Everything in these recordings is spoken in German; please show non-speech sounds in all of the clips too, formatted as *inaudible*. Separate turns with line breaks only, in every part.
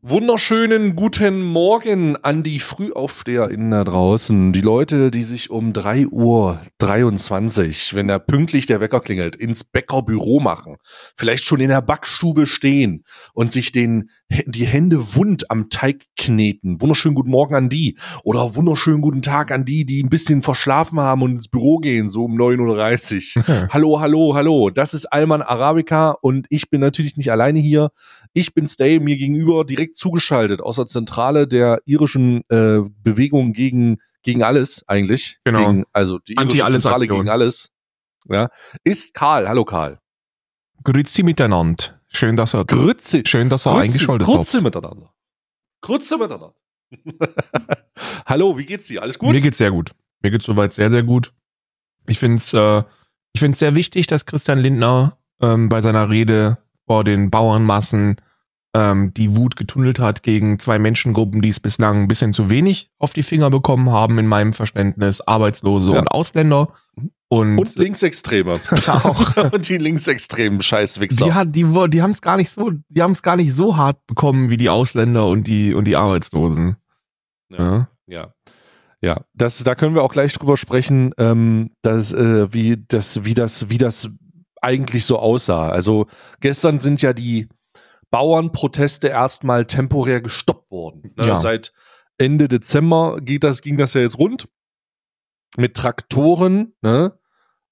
Wunderschönen guten Morgen an die FrühaufsteherInnen da draußen. Die Leute, die sich um 3 Uhr 23, wenn da pünktlich der Wecker klingelt, ins Bäckerbüro machen. Vielleicht schon in der Backstube stehen und sich den, die Hände wund am Teig kneten. Wunderschönen guten Morgen an die. Oder wunderschönen guten Tag an die, die ein bisschen verschlafen haben und ins Büro gehen, so um 9.30 Uhr. *laughs* hallo, hallo, hallo. Das ist Alman Arabica und ich bin natürlich nicht alleine hier. Ich bin Stay, mir gegenüber direkt zugeschaltet aus der Zentrale der irischen äh, Bewegung gegen, gegen alles eigentlich.
Genau.
Gegen, also die irische
Anti-Alles
Zentrale
Aktion.
gegen alles. Ja, ist Karl. Hallo Karl.
Grüezi miteinander. Schön, dass er,
Grütze.
schön, dass er eingeschaltet
Grütze
habt.
miteinander. Grütze miteinander. *laughs* Hallo, wie geht's dir? Alles gut?
Mir geht's sehr gut. Mir geht's soweit sehr, sehr gut. Ich find's, äh, ich find's sehr wichtig, dass Christian Lindner ähm, bei seiner Rede vor den Bauernmassen ähm, die Wut getunnelt hat gegen zwei Menschengruppen, die es bislang ein bisschen zu wenig auf die Finger bekommen haben, in meinem Verständnis, Arbeitslose
Ja.
und Ausländer. Und,
Und Linksextreme. *laughs*
auch. *laughs*
Und die linksextremen Scheißwichser.
Die, hat, die, die haben es gar nicht so, die haben es gar nicht so hart bekommen wie die Ausländer und die und die Arbeitslosen.
Ja.
Ja.
Ja. Ja, das, da können wir auch gleich drüber sprechen, ähm, dass, äh, wie, das, wie, das, wie das eigentlich so aussah. Also gestern sind ja die Bauernproteste erstmal temporär gestoppt worden. Ne?
Ja.
Seit Ende Dezember geht das, ging das ja jetzt rund mit Traktoren, ne?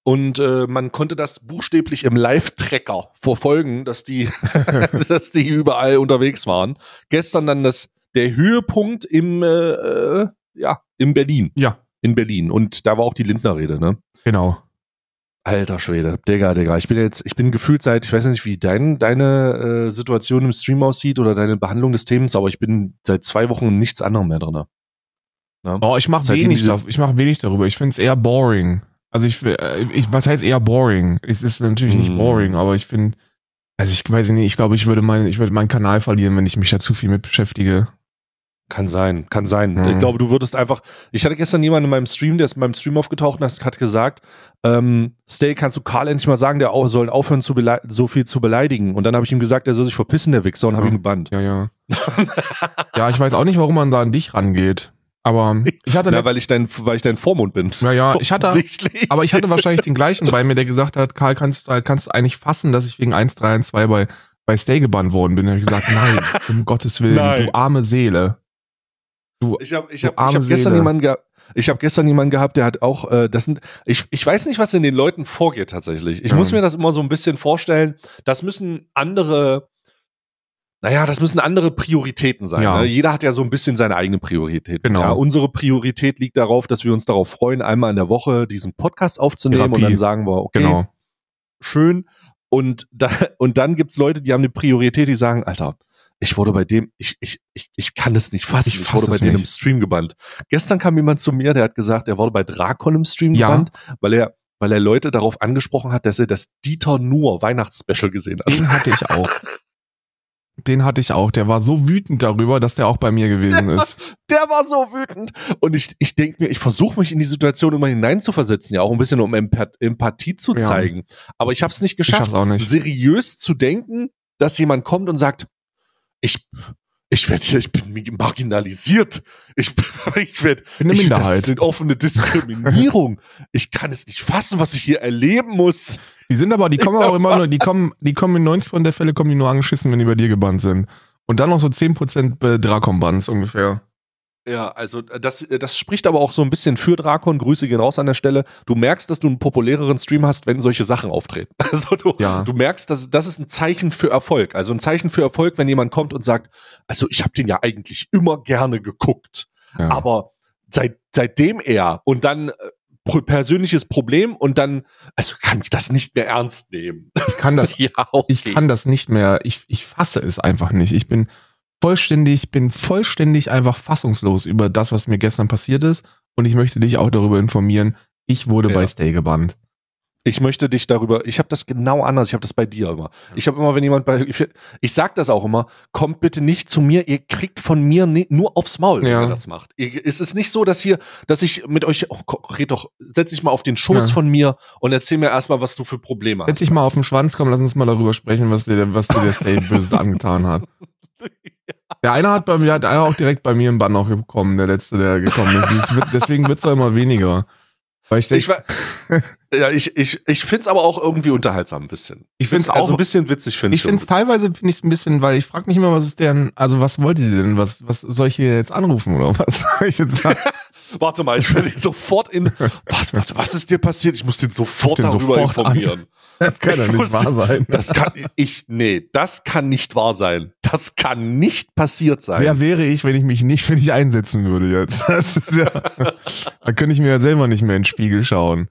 Und äh, man konnte das buchstäblich im Live-Tracker verfolgen, dass die, *laughs* *laughs* dass die überall unterwegs waren. Gestern dann das der Höhepunkt im äh, äh, ja in Berlin,
Ja,
in Berlin und da war auch die Lindner-Rede, ne?
genau.
Alter Schwede, Digga, Digga. Ich bin jetzt, ich bin gefühlt seit, ich weiß nicht, wie dein, deine äh, Situation im Stream aussieht oder deine Behandlung des Themas, aber ich bin seit zwei Wochen in nichts anderem mehr drin. Ne?
Oh, ich mache wenig,
diese-
ich mach wenig darüber. Ich finde es eher boring. Also ich, äh, ich, was heißt eher boring? Es ist natürlich nicht
Mm.
boring, aber ich finde, also ich weiß nicht, ich glaube, ich würde meinen, ich würde meinen Kanal verlieren, wenn ich mich da zu viel mit beschäftige.
Kann sein, kann sein.
Mhm.
Ich glaube, du würdest einfach. Ich hatte gestern jemanden in meinem Stream, der ist in meinem Stream aufgetaucht und hat gesagt, ähm, Stay, kannst du Karl endlich mal sagen, der auch, soll aufhören, zu so viel zu beleidigen. Und dann habe ich ihm gesagt, er soll sich verpissen, der Wichser, und habe
Ja.
ihn gebannt.
Ja, ja. *laughs* ja, ich weiß auch nicht, warum man da an dich rangeht. Aber ich hatte
Na, weil ich dein, weil ich dein Vormund bin.
Ja, ja, ich hatte-. Aber ich hatte wahrscheinlich den gleichen bei mir, der gesagt hat, Karl, kannst, du- kannst du eigentlich fassen, dass ich wegen 1, 3 und 2 bei, bei Stay gebannt worden bin? Da habe ich gesagt, nein, um Gottes Willen,
Nein.
du arme Seele. Du,
Ich habe ich hab, ich hab gestern jemanden gehabt. Ich habe gestern jemanden gehabt, der hat auch, äh, das sind, ich, ich weiß nicht, was in den Leuten vorgeht tatsächlich. Ich
Ja.
muss mir das immer so ein bisschen vorstellen. Das müssen andere, naja, das müssen andere Prioritäten sein.
Ja.
Ne? Jeder hat ja so ein bisschen seine eigene Priorität.
Genau.
Ja, unsere Priorität liegt darauf, dass wir uns darauf freuen, einmal in der Woche diesen Podcast aufzunehmen
Therapie.
und dann sagen wir, okay,
genau.
schön. Und, da, und dann gibt's Leute, die haben eine Priorität, die sagen, Alter, ich wurde bei dem, ich, ich, ich, ich kann es nicht fassen,
Ich
ich, wurde bei
nicht.
im Stream gebannt. Gestern kam jemand zu mir, der hat gesagt, er wurde bei Drakon im Stream
Ja.
gebannt, weil er, weil er Leute darauf angesprochen hat, dass er das Dieter Nuhr Weihnachtsspecial gesehen hat.
Den hatte ich auch. Den hatte ich auch. Der war so wütend darüber, dass der auch bei mir gewesen ist. *laughs*
Der war so wütend. Und ich, ich denke mir, ich versuche mich in die Situation immer hineinzuversetzen, ja auch ein bisschen um Empath Empathie zu
Ja.
zeigen. Aber ich habe es nicht
Ich
geschafft. seriös zu denken, dass jemand kommt und sagt, ich, ich werde hier, ich bin marginalisiert. Ich, *laughs* ich werde,
Bin eine
ich, das
Minderheit.
ist eine offene Diskriminierung. ich kann es nicht fassen, was ich hier erleben muss.
Die sind aber, die kommen auch immer nur, die kommen, die kommen in 90% der Fälle kommen die nur angeschissen, wenn die bei dir gebannt sind. Und dann noch so 10% bei Drakon-Bands ungefähr.
Ja, also das, das spricht aber auch so ein bisschen für Drakon. Grüße gehen raus an der Stelle. Du merkst, dass du einen populäreren Stream hast, wenn solche Sachen auftreten. *laughs* Also du,
Ja.
du merkst, dass das ist ein Zeichen für Erfolg. Also ein Zeichen für Erfolg, wenn jemand kommt und sagt, also ich habe den ja eigentlich immer gerne geguckt.
Ja.
Aber seit, seitdem er und dann äh, persönliches Problem und dann, also kann ich das nicht mehr ernst nehmen.
ich kann das, *laughs*
ja, okay.
ich kann das nicht mehr, ich, ich fasse es einfach nicht. Ich bin vollständig, bin vollständig einfach fassungslos über das, was mir gestern passiert ist. Und ich möchte dich auch darüber informieren, ich wurde
Ja.
bei Stay gebannt.
Ich möchte dich darüber, ich habe das genau anders, ich habe das bei dir immer. Ich habe immer, wenn jemand bei, ich, ich sag das auch immer, kommt bitte nicht zu mir, ihr kriegt von mir ni- nur aufs Maul, wenn
Ja.
ihr das macht. Ihr, es ist nicht so, dass hier, dass ich mit euch, oh, red doch, setz dich mal auf den Schoß
Ja.
von mir und erzähl mir erstmal, was du für Probleme
Setz
hast.
dich mal auf den Schwanz, komm, lass uns mal darüber sprechen, was dir, was dir der Stay *laughs* Böses angetan hat. *laughs* Der eine hat bei mir, hat einer auch direkt bei mir im Bann noch gekommen, der letzte, der gekommen ist. Wird, deswegen wird's auch immer weniger. Weil ich, denk,
Ich, wa- *laughs* ja, ich, ich, ich find's aber auch irgendwie unterhaltsam ein bisschen.
Ich find's
also
auch-
ein bisschen witzig finde
ich finde es teilweise finde ich ein bisschen, weil ich frage mich immer, was ist denn, also was wollt ihr denn? Was, was soll ich hier jetzt anrufen oder was *laughs* soll ich jetzt sagen?
Warte mal, ich den sofort in. Warte, warte, was ist dir passiert? Ich muss den sofort
den
darüber
sofort
informieren.
Das kann ja
Ich
nicht wahr sein.
Das kann ich. Nee, das kann nicht wahr sein. Das kann nicht passiert sein.
Wer wäre ich, wenn ich mich nicht für dich einsetzen würde jetzt? *laughs* Das ist ja, da könnte ich mir ja selber nicht mehr in den Spiegel schauen.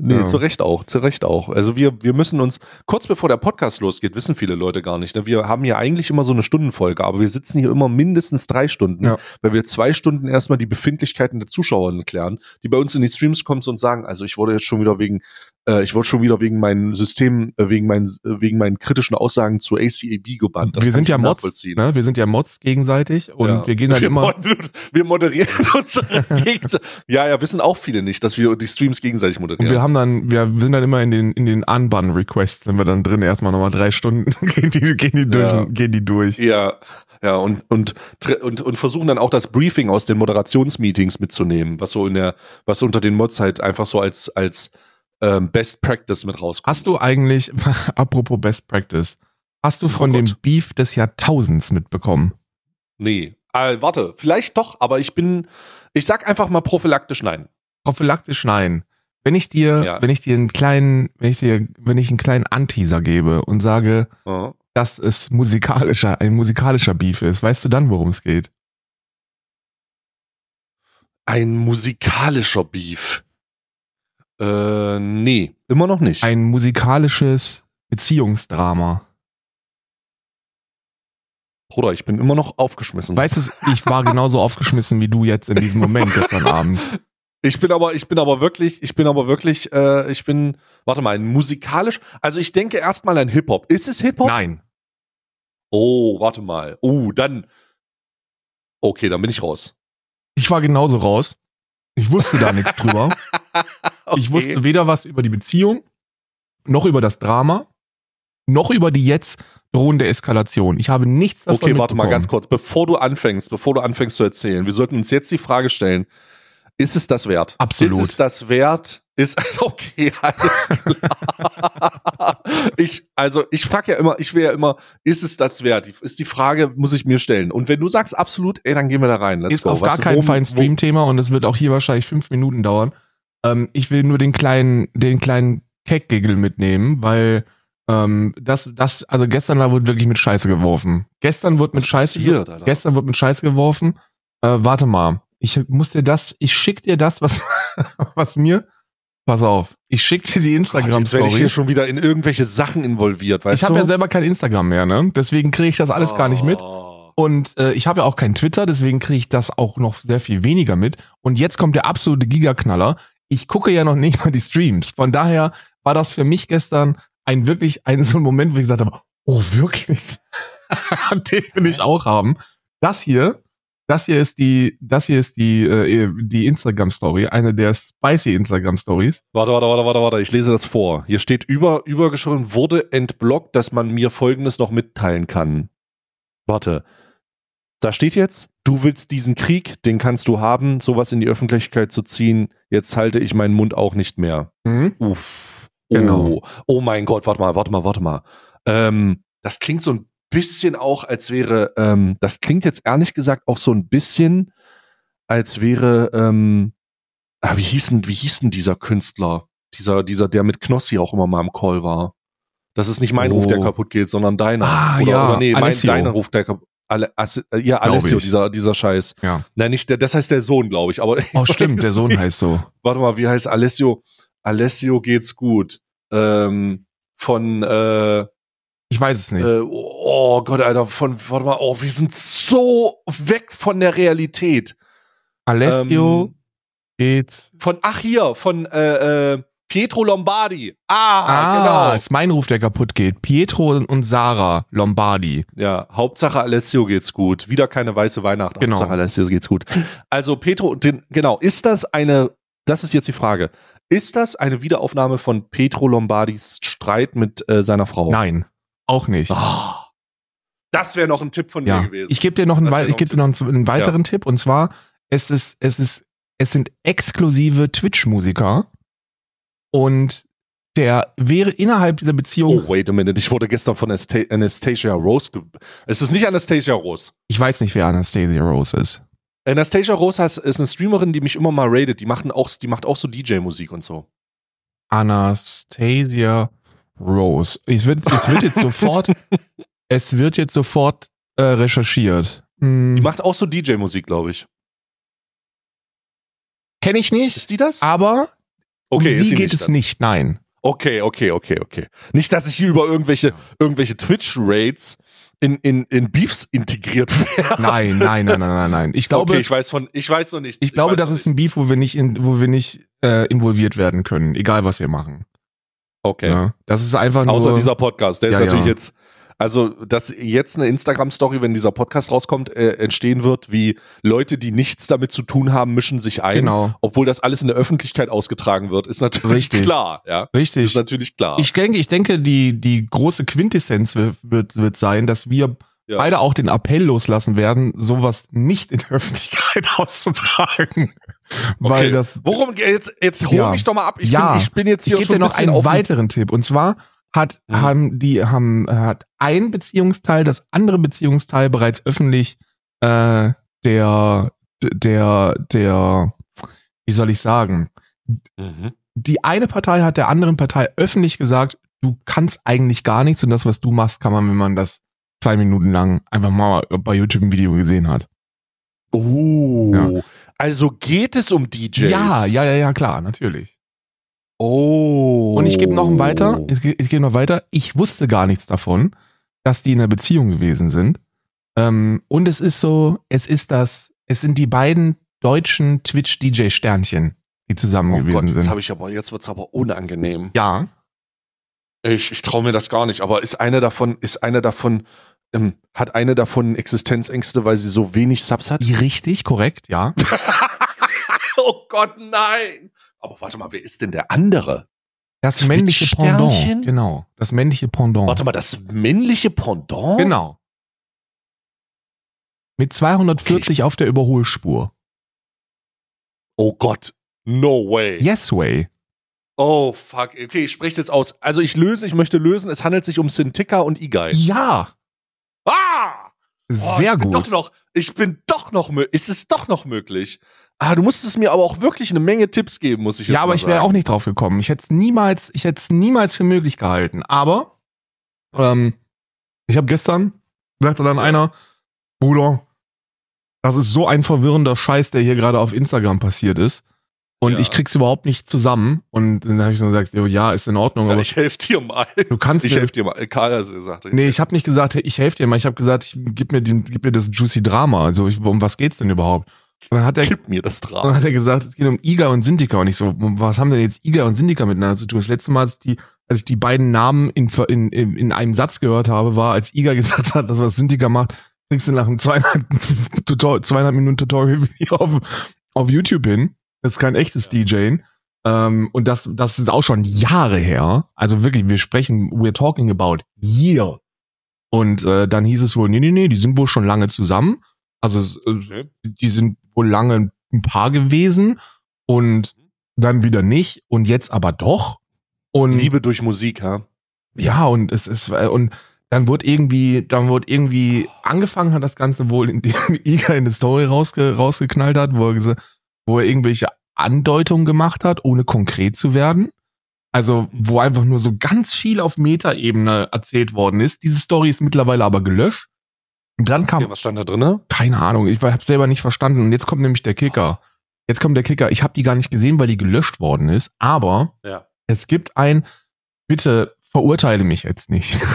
Nee,
Ja.
zu Recht auch, zu Recht auch. Also wir, wir müssen uns, kurz bevor der Podcast losgeht, wissen viele Leute gar nicht. Ne? Wir haben ja eigentlich immer so eine Stundenfolge, aber wir sitzen hier immer mindestens drei Stunden,
Ja.
weil wir zwei Stunden erstmal die Befindlichkeiten der Zuschauer klären, die bei uns in die Streams kommen und sagen, also ich wurde jetzt schon wieder wegen, äh, ich wurde schon wieder wegen meinem System, äh, wegen meinen, äh, wegen meinen kritischen Aussagen zu ACAB gebannt. Das
wir sind ja Mods, ne? Wir sind ja Mods gegenseitig und
Ja.
wir gehen halt immer.
mod- *laughs* wir moderieren *laughs* unsere *laughs* Gegenseitig. Ja, ja, wissen auch viele nicht, dass wir die Streams gegenseitig moderieren.
Und wir haben dann, wir sind dann immer in den, in den Unbun-Requests, sind wir dann drin, erstmal nochmal drei Stunden, gehen die, gehen die durch,
Ja.
gehen die durch.
Ja, ja, und, und, und, und versuchen dann auch das Briefing aus den Moderationsmeetings mitzunehmen, was so in der, was unter den Mods halt einfach so als, als ähm, Best Practice mit rauskommt.
Hast du eigentlich, *laughs* apropos Best Practice, hast du von
Oh
dem. Beef des Jahrtausends mitbekommen?
Nee. Äh, warte, vielleicht doch, aber ich bin, ich sag einfach mal prophylaktisch nein.
Prophylaktisch nein. Wenn ich dir,
Ja.
wenn ich dir einen kleinen, wenn ich dir, wenn ich einen kleinen Anteaser gebe und sage,
Ja.
dass es musikalischer, ein musikalischer Beef ist, weißt du dann, worum es geht?
Ein musikalischer Beef. Äh, nee, immer noch nicht.
Ein musikalisches Beziehungsdrama.
Bruder, ich bin immer noch aufgeschmissen.
Weißt du, ich war genauso *laughs* aufgeschmissen wie du jetzt in diesem Moment gestern Abend.
Ich bin aber, ich bin aber wirklich, ich bin aber wirklich, äh, ich bin, warte mal, ein musikalisch, also ich denke erstmal an Hip-Hop. Ist es Hip-Hop?
Nein.
Oh, warte mal. Oh, dann. Okay, dann bin ich raus.
Ich war genauso raus. Ich wusste da nichts drüber. *laughs* Ich
Okay.
wusste weder was über die Beziehung, noch über das Drama, noch über die jetzt drohende Eskalation. Ich habe nichts davon
Okay, warte mal ganz kurz. Bevor du anfängst, bevor du anfängst zu erzählen, wir sollten uns jetzt die Frage stellen, ist es das wert?
Absolut.
Ist es das wert? Ist, *laughs* okay, alles klar. Ich, also, ich frage ja immer, ich will ja immer, ist es das wert? Ist die Frage, muss ich mir stellen. Und wenn du sagst absolut, ey, dann gehen wir da rein. Let's
Ist
go.
auf
Was-
gar keinen
worum-
Fall ein Stream-Thema und es wird auch hier wahrscheinlich fünf Minuten dauern. Ähm, ich will nur den kleinen, den kleinen Keckgiggle mitnehmen, weil ähm, das, das, also gestern da wurde wirklich mit Scheiße geworfen. Gestern wurde mit Scheiße,
Alter?
gestern wurde mit Scheiße geworfen. Äh, warte mal, ich muss dir das, ich schick dir das, was, *laughs* was mir, pass auf, ich schick dir die
Gott, jetzt werde ich
Instagram-Story.
hier schon wieder in irgendwelche Sachen involviert, weißt
Ich habe
du?
ja selber kein Instagram mehr, ne? Deswegen kriege ich das alles gar nicht mit.
Oh.
Und äh, ich habe ja auch kein Twitter, deswegen kriege ich das auch noch sehr viel weniger mit. Und jetzt kommt der absolute Gigaknaller. Ich gucke ja noch nicht mal die Streams. Von daher war das für mich gestern ein wirklich ein so ein Moment, wo ich gesagt habe, oh wirklich, *laughs* den will ich auch haben. Das hier, das hier ist die, das hier ist die äh, die Instagram Story, eine der spicy Instagram Stories.
Warte, warte, warte, warte, warte, ich lese das vor. Hier steht über, übergeschrieben, wurde entblockt, dass man mir Folgendes noch mitteilen kann. Warte. Da steht jetzt, du willst diesen Krieg, den kannst du haben, sowas in die Öffentlichkeit zu ziehen. Jetzt halte ich meinen Mund auch nicht mehr. Uff.
Genau.
Oh, oh mein Gott, warte mal, warte mal, warte mal. Ähm, das klingt so ein bisschen auch, als wäre, ähm, das klingt jetzt ehrlich gesagt auch so ein bisschen, als wäre, ähm, ah, wie hieß denn, wie hieß denn dieser Künstler? Dieser, dieser, der mit Knossi auch immer mal im Call war. Das ist nicht mein
Oh.
Ruf, der kaputt geht, sondern deiner.
Ah,
oder,
ja,
oder nee, mein,
Alessio.
deiner Ruf, der kaputt. Ale, As, äh, ja, Alessio, dieser, dieser Scheiß.
Ja.
Nein, nicht der, das heißt der Sohn, glaube ich, aber
Oh, stimmt, der Sohn *laughs* heißt so.
warte mal, wie heißt Alessio? Alessio geht's gut. Ähm, von äh,
Ich weiß es nicht.
äh, oh Gott, Alter, von warte mal, oh, wir sind so weg von der Realität.
Alessio
Ähm,
geht's.
von ach hier, von äh, äh, Pietro Lombardi. Ah,
Ah,
genau.
ist mein Ruf, der kaputt geht. Pietro und Sarah Lombardi.
Ja, Hauptsache Alessio geht's gut. Wieder keine weiße Weihnacht.
Genau.
Hauptsache Alessio geht's gut. Also Petro, den, genau, ist das eine, das ist jetzt die Frage. Ist das eine Wiederaufnahme von Petro Lombardis Streit mit äh, seiner Frau?
Nein, auch nicht.
Ah. Das wäre noch ein Tipp von
Ja,
mir gewesen.
ich gebe dir noch einen,
noch
ich gebe dir noch einen, einen weiteren Tipp und zwar es ist es ist es sind exklusive Twitch-Musiker und der wäre innerhalb dieser Beziehung,
oh, wait a minute. Ich wurde gestern von Asta Anastasia Rose. Es ist nicht Anastasia Rose.
ich weiß nicht, wer Anastasia Rose ist.
Anastasia Rose heißt- ist eine Streamerin, die mich immer mal rated. Die, machen auch, die macht auch so DJ-Musik und so.
Anastasia Rose. Es wird, es wird jetzt sofort, *laughs* es wird jetzt sofort äh, recherchiert. Hm,
Die macht auch so DJ-Musik, glaube ich.
Kenne ich nicht,
Ist die das?
aber
Okay,
um
ist
sie
sie
geht
nicht
es
dann.
nicht, nein.
Okay, okay, okay, okay. Nicht, dass ich hier über irgendwelche, irgendwelche Twitch-Rates in, in, in Beefs integriert werde.
Nein, *laughs* nein, nein, nein, nein, nein. Ich glaube,
okay, ich weiß von, ich weiß noch nicht.
ich glaube,
weiß
das ist ein Beef, wo wir nicht, in, wo wir nicht äh, involviert werden können, egal was wir machen.
Okay.
Ja, das ist einfach nur.
Außer dieser Podcast. Der ist
Ja,
natürlich
ja.
jetzt, also, dass jetzt eine Instagram-Story, wenn dieser Podcast rauskommt, äh, entstehen wird, wie Leute, die nichts damit zu tun haben, mischen sich ein.
genau,
Obwohl das alles in der Öffentlichkeit ausgetragen wird, ist natürlich
Richtig.
klar, ja. Ist
richtig.
natürlich klar.
Ich denke, ich denke, die, die große Quintessenz wird, wird, sein, dass wir
Ja.
beide auch den Appell loslassen werden, sowas nicht in der Öffentlichkeit *laughs* auszutragen. Weil
Okay.
das,
Worum jetzt jetzt hol
Ja.
mich doch mal ab. Ich,
Ja.
bin, ich bin jetzt
ich
hier
gebe
schon
dir noch einen weiteren Tipp. Und zwar hat,
Mhm.
haben die, haben, hat ein Beziehungsteil, das andere Beziehungsteil bereits öffentlich, äh, der, der, der, wie soll ich sagen?
Mhm.
Die eine Partei hat der anderen Partei öffentlich gesagt, du kannst eigentlich gar nichts und das, was du machst, kann man, wenn man das zwei Minuten lang einfach mal bei YouTube ein Video gesehen hat.
Oh.
Ja.
Also geht es um DJs?
Ja, ja, ja, ja, klar, natürlich.
Oh.
Und ich gebe noch weiter. Ich, ich gehe noch weiter. Ich wusste gar nichts davon, dass die in einer Beziehung gewesen sind. Ähm, und es ist so, es ist das, es sind die beiden deutschen Twitch-DJ-Sternchen, die zusammen
Oh
gewesen
Gott, jetzt
sind.
habe ich aber, jetzt wird's aber unangenehm.
Ja,
Ich, ich traue mir das gar nicht, aber ist eine davon, ist eine davon, ähm, hat eine davon Existenzängste, weil sie so wenig Subs hat?
die richtig, korrekt, ja. *laughs*
oh Gott, nein! Aber warte mal, wer ist denn der andere?
Das männliche? Pendant. Genau, das männliche Pendant.
Warte mal, das männliche Pendant?
Genau. Mit 240 auf der Überholspur.
Oh Gott, no way.
Yes way.
Oh fuck, okay, ich spreche jetzt aus. Also ich löse, ich möchte lösen, es handelt sich um Sintika und Igai.
Ja,
Ah! Oh,
sehr
ich bin
gut.
Doch noch, ich bin doch noch, ist es doch noch möglich. Ah, du musstest mir aber auch wirklich eine Menge Tipps geben, muss ich jetzt
Ja, aber ich wäre auch nicht drauf gekommen. Ich hätte es niemals, ich hätte es niemals für möglich gehalten. Aber ähm, ich habe gestern sagte dann einer, Bruder, das ist so ein verwirrender Scheiß, der hier gerade auf Instagram passiert ist. Und
Ja.
ich krieg's überhaupt nicht zusammen. Und dann habe ich so gesagt, jo, ja, ist in Ordnung,
Ja,
aber
ich helfe dir mal.
du kannst
Ich helfe dir mal. Karl hat es gesagt.
Nee, ich habe nicht gesagt, ich helfe dir mal. Ich habe gesagt, ich, gib, mir den, gib mir das Juicy Drama. Also ich, um was geht's denn überhaupt? Und dann hat er,
Gib mir das
dann
Drama.
hat er gesagt, es geht um Iga und Sindika. Und ich so, was haben denn jetzt Iga und Sindika miteinander zu tun? Das letzte Mal, als, die, als ich die beiden Namen in, in, in, in einem Satz gehört habe, war, als Iga *laughs* gesagt hat, das was Sindika macht, kriegst du nach einem zweieinhalb, *laughs* Tutor, zweieinhalb Minuten Tutorial-Video *laughs* auf, auf YouTube hin. Das ist kein echtes DJing. Ähm, und das, das ist auch schon Jahre her. Also wirklich, wir sprechen, we're talking about year. Und äh, dann hieß es wohl, nee, nee, nee, die sind wohl schon lange zusammen. Also äh, die sind wohl lange ein Paar gewesen und dann wieder nicht und jetzt aber doch. Und
Liebe durch Musik, ha?
ja, und es ist, und dann wurde irgendwie, dann wurde irgendwie angefangen hat das Ganze wohl, indem *laughs* Iga eine Story rausge, rausgeknallt hat, wo er, wo er irgendwelche Andeutungen gemacht hat, ohne konkret zu werden. Also, wo einfach nur so ganz viel auf Metaebene erzählt worden ist. Diese Story ist mittlerweile aber gelöscht. Dann kam
Ja, was stand da drinne?
keine Ahnung, ich habe selber nicht verstanden. Und jetzt kommt nämlich der Kicker. Jetzt kommt der Kicker. Ich habe die gar nicht gesehen, weil die gelöscht worden ist. Aber
Ja.
es gibt ein, bitte verurteile mich jetzt nicht. *laughs*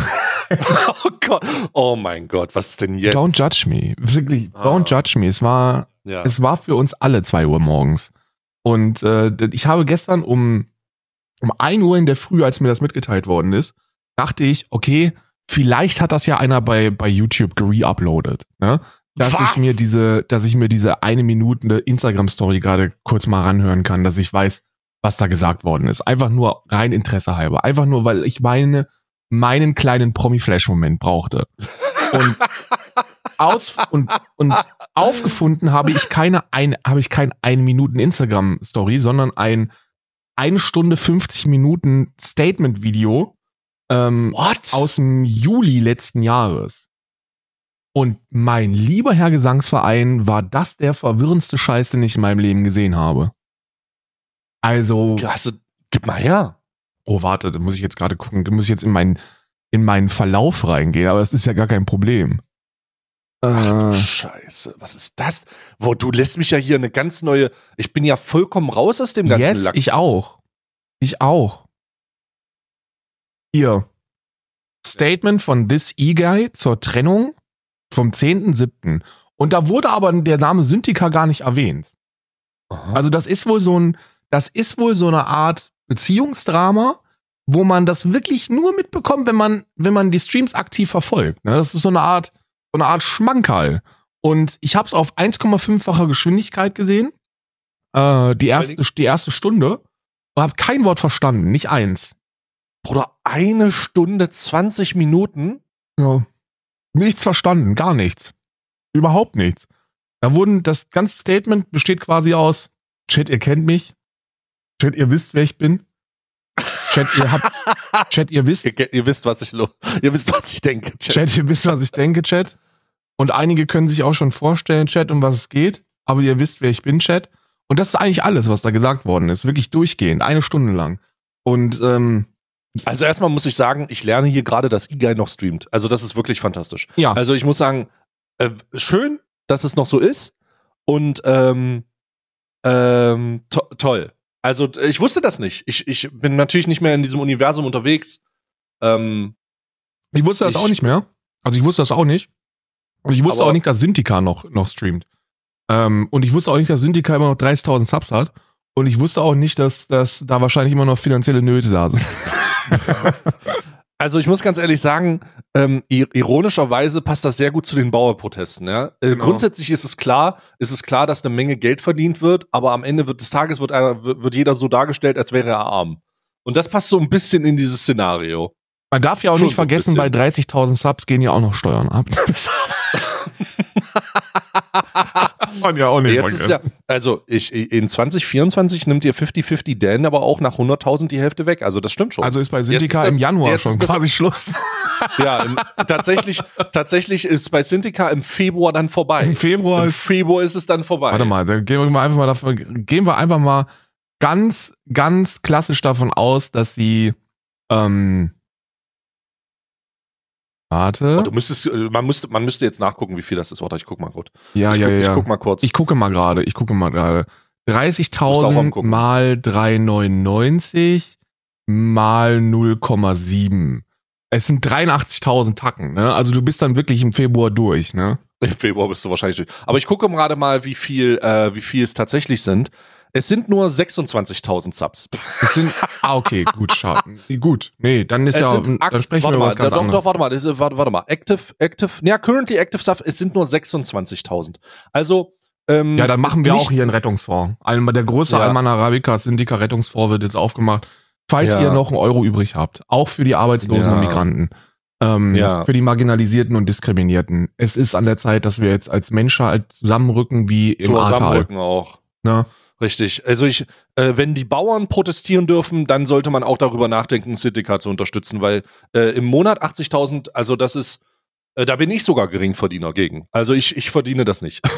Oh Gott. Oh mein Gott, was ist denn jetzt?
Don't judge me. Wirklich,
Ah.
don't judge me. Es war,
Ja.
es war für uns alle zwei Uhr morgens. Und äh, ich habe gestern um, um ein Uhr in der Früh, als mir das mitgeteilt worden ist, dachte ich, okay, vielleicht hat das ja einer bei, bei YouTube gereuploadet. Ne? dass
Was?
ich mir diese, dass ich mir diese eine Minute Instagram-Story gerade kurz mal ranhören kann, dass ich weiß, was da gesagt worden ist. Einfach nur rein Interesse halber. Einfach nur, weil ich meine, meinen kleinen Promi-Flash-Moment brauchte. Und *laughs* aus und, und aufgefunden habe ich keine ein, habe ich kein eine Minuten Instagram Story, sondern ein eine Stunde 50 Minuten Statement Video ähm,
What?
aus dem Juli letzten Jahres. Und mein lieber Herr Gesangsverein, war das der verwirrendste Scheiß, den ich in meinem Leben gesehen habe. Also,
Also, gib mal her.
oh warte, da muss ich jetzt gerade gucken, da muss ich jetzt in meinen in meinen Verlauf reingehen, aber das ist ja gar kein Problem.
Ach du
Äh,
Scheiße, was ist das? Wo, du lässt mich ja hier eine ganz neue. Ich bin ja vollkommen raus aus dem ganzen
yes,
Lack.
ich auch. Ich auch. Hier. Statement von This E-Guy zur Trennung vom 10.7. Und da wurde aber der Name Syntika gar nicht erwähnt.
Aha.
Also das ist wohl so ein, das ist wohl so eine Art Beziehungsdrama, wo man das wirklich nur mitbekommt, wenn man, wenn man die Streams aktiv verfolgt. Ne? Das ist so eine Art, so eine Art Schmankerl. Und ich habe es auf 1,5-facher Geschwindigkeit gesehen. Äh, die erste, die erste Stunde. Und habe kein Wort verstanden, nicht eins.
Bruder, eine Stunde 20 Minuten?
Ja. Nichts verstanden, gar nichts. Überhaupt nichts. Da wurden, das ganze Statement besteht quasi aus, Chat, ihr kennt mich. Chat, ihr wisst, wer ich bin. Chat, ihr habt, *laughs* Chat, ihr wisst,
Ihr, ihr wisst, was ich ihr wisst, was ich denke. Chat.
Chat, ihr wisst, was ich denke, Chat. Und einige können sich auch schon vorstellen, Chat, um was es geht. Aber ihr wisst, wer ich bin, Chat. Und das ist eigentlich alles, was da gesagt worden ist. Wirklich durchgehend, eine Stunde lang. Und ähm,
Also erstmal muss ich sagen, ich lerne hier gerade, dass E-Guy noch streamt. Also das ist wirklich fantastisch.
ja,
Also ich muss sagen, äh, schön, dass es noch so ist. Und ähm, ähm, to toll. Also ich wusste das nicht. Ich, ich bin natürlich nicht mehr in diesem Universum unterwegs. Ähm,
ich wusste das
ich-
auch nicht mehr. Also ich wusste das auch nicht. Und ich wusste auch nicht, dass Syntika noch, noch streamt. Ähm, und ich wusste auch nicht, dass Syntika immer noch 30.000 Subs hat. Und ich wusste auch nicht, dass, dass da wahrscheinlich immer noch finanzielle Nöte da sind. *laughs* *laughs*
also ich muss ganz ehrlich sagen, ähm, ir ironischerweise passt das sehr gut zu den Bauerprotesten. Ja? Äh,
Genau.
Grundsätzlich ist es klar, ist es klar, dass eine Menge Geld verdient wird, aber am Ende wird, des Tages wird, einer, wird jeder so dargestellt, als wäre er arm. Und das passt so ein bisschen in dieses Szenario.
Man darf ja auch
Schon
nicht vergessen, bei
bisschen.
30.000 Subs gehen ja auch noch Steuern ab. *laughs* *laughs* Man ja auch
Jetzt ist ja, also ich, in 2024 nimmt ihr 50-50 Dan aber auch nach 100.000 die Hälfte weg. Also das stimmt schon.
also ist bei
das-
im Januar schon quasi Schluss.
ja, im, tatsächlich, tatsächlich ist bei Syndica im Februar dann vorbei.
Im Februar
Im
ist
Februar ist es dann vorbei.
Warte mal, dann gehen wir mal einfach mal davon, gehen wir einfach mal ganz, ganz klassisch davon aus, dass sie, ähm, warte.
Oh, du müsstest, man müsste, man müsste jetzt nachgucken, wie viel das ist. Warte, ich guck mal kurz.
ja,
ich,
ja,
guck,
ja.
ich guck mal kurz.
Ich gucke mal gerade, ich gucke mal gerade.
Musst auch
30.000
angucken.
mal 3,99 mal 0,7. Es sind 83.000 Tacken, ne? Also du bist dann wirklich im Februar durch, ne?
Im Februar bist du wahrscheinlich durch. Aber ich gucke gerade mal, wie viel, äh, wie viel es tatsächlich sind. Es sind nur 26.000 Subs.
Es sind, ah, okay, gut, schade. Gut, nee, dann ist
Es
ja,
sind
dann sprechen wir
mal,
was ganz
doch,
anderes.
Doch, warte mal, ist, warte, warte mal. Active, active, ja, currently active Subs, es sind nur 26.000. Also, ähm,
Ja, dann machen wir
nicht-
auch hier einen Rettungsfonds. Einmal der große
Ja.
Alman Arabica Syndica Rettungsfonds wird jetzt aufgemacht. Falls
Ja.
ihr noch einen Euro übrig habt, auch für die Arbeitslosen
Ja.
und Migranten, ähm,
Ja.
für die Marginalisierten und Diskriminierten. Es ist an der Zeit, dass wir jetzt als Menschheit zusammenrücken wie im Ahrtal.
Zusammenrücken auch.
Ne?
Richtig. Also ich, äh, wenn die Bauern protestieren dürfen, dann sollte man auch darüber nachdenken, Syndikat zu unterstützen, weil äh, im Monat 80.000, also das ist, äh, da bin ich sogar Geringverdiener gegen. Also ich, ich verdiene das nicht. *laughs*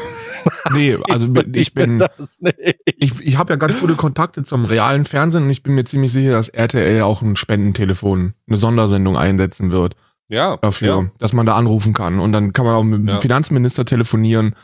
Nee, also ich bin,
das nicht.
ich, ich habe ja ganz gute Kontakte zum realen Fernsehen und ich bin mir ziemlich sicher, dass RTL auch ein Spendentelefon, eine Sondersendung einsetzen wird.
Ja,
dafür,
Ja.
dass man da anrufen kann. Und dann kann man auch mit dem
Ja.
Finanzminister telefonieren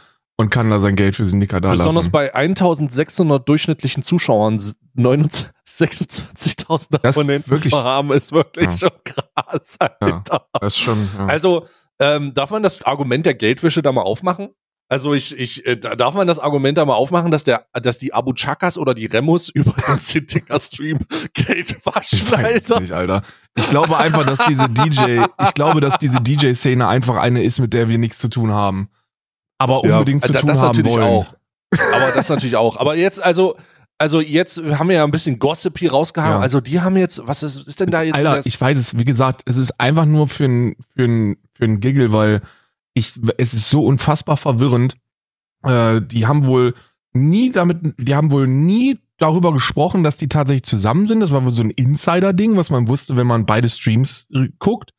und kann da sein Geld für Syndika da
Besonders
lassen.
bei 1600 durchschnittlichen Zuschauern s- 29 26.000
Das ist
Abonnenten
wirklich-
zu haben, ist wirklich
Ja.
schon krass. Alter.
Das ist schon. Ja.
Also, ähm, darf man das Argument der Geldwäsche da mal aufmachen? Also ich, ich, äh, da- darf man das Argument da mal aufmachen, dass der, dass die Abu Chakas oder die Remus über den *laughs* Syndica-Stream Geld
ich
waschen, Alter.
nicht, Alter. Ich glaube einfach, dass diese DJ, ich glaube, dass diese DJ-Szene einfach eine ist, mit der wir nichts zu tun haben. Aber
Ja,
unbedingt zu tun
das
haben
natürlich
wollen.
auch. Aber das natürlich auch. Aber jetzt, also, also jetzt haben wir ja ein bisschen Gossip hier rausgehauen.
Ja.
Also die haben jetzt, was ist, ist denn da jetzt?
Alter, ich weiß es, wie gesagt, es ist einfach nur für ein, für ein, für ein Giggle, weil ich, es ist so unfassbar verwirrend. Äh, die haben wohl nie damit, die haben wohl nie darüber gesprochen, dass die tatsächlich zusammen sind. Das war wohl so ein Insider-Ding, was man wusste, wenn man beide Streams äh, guckt.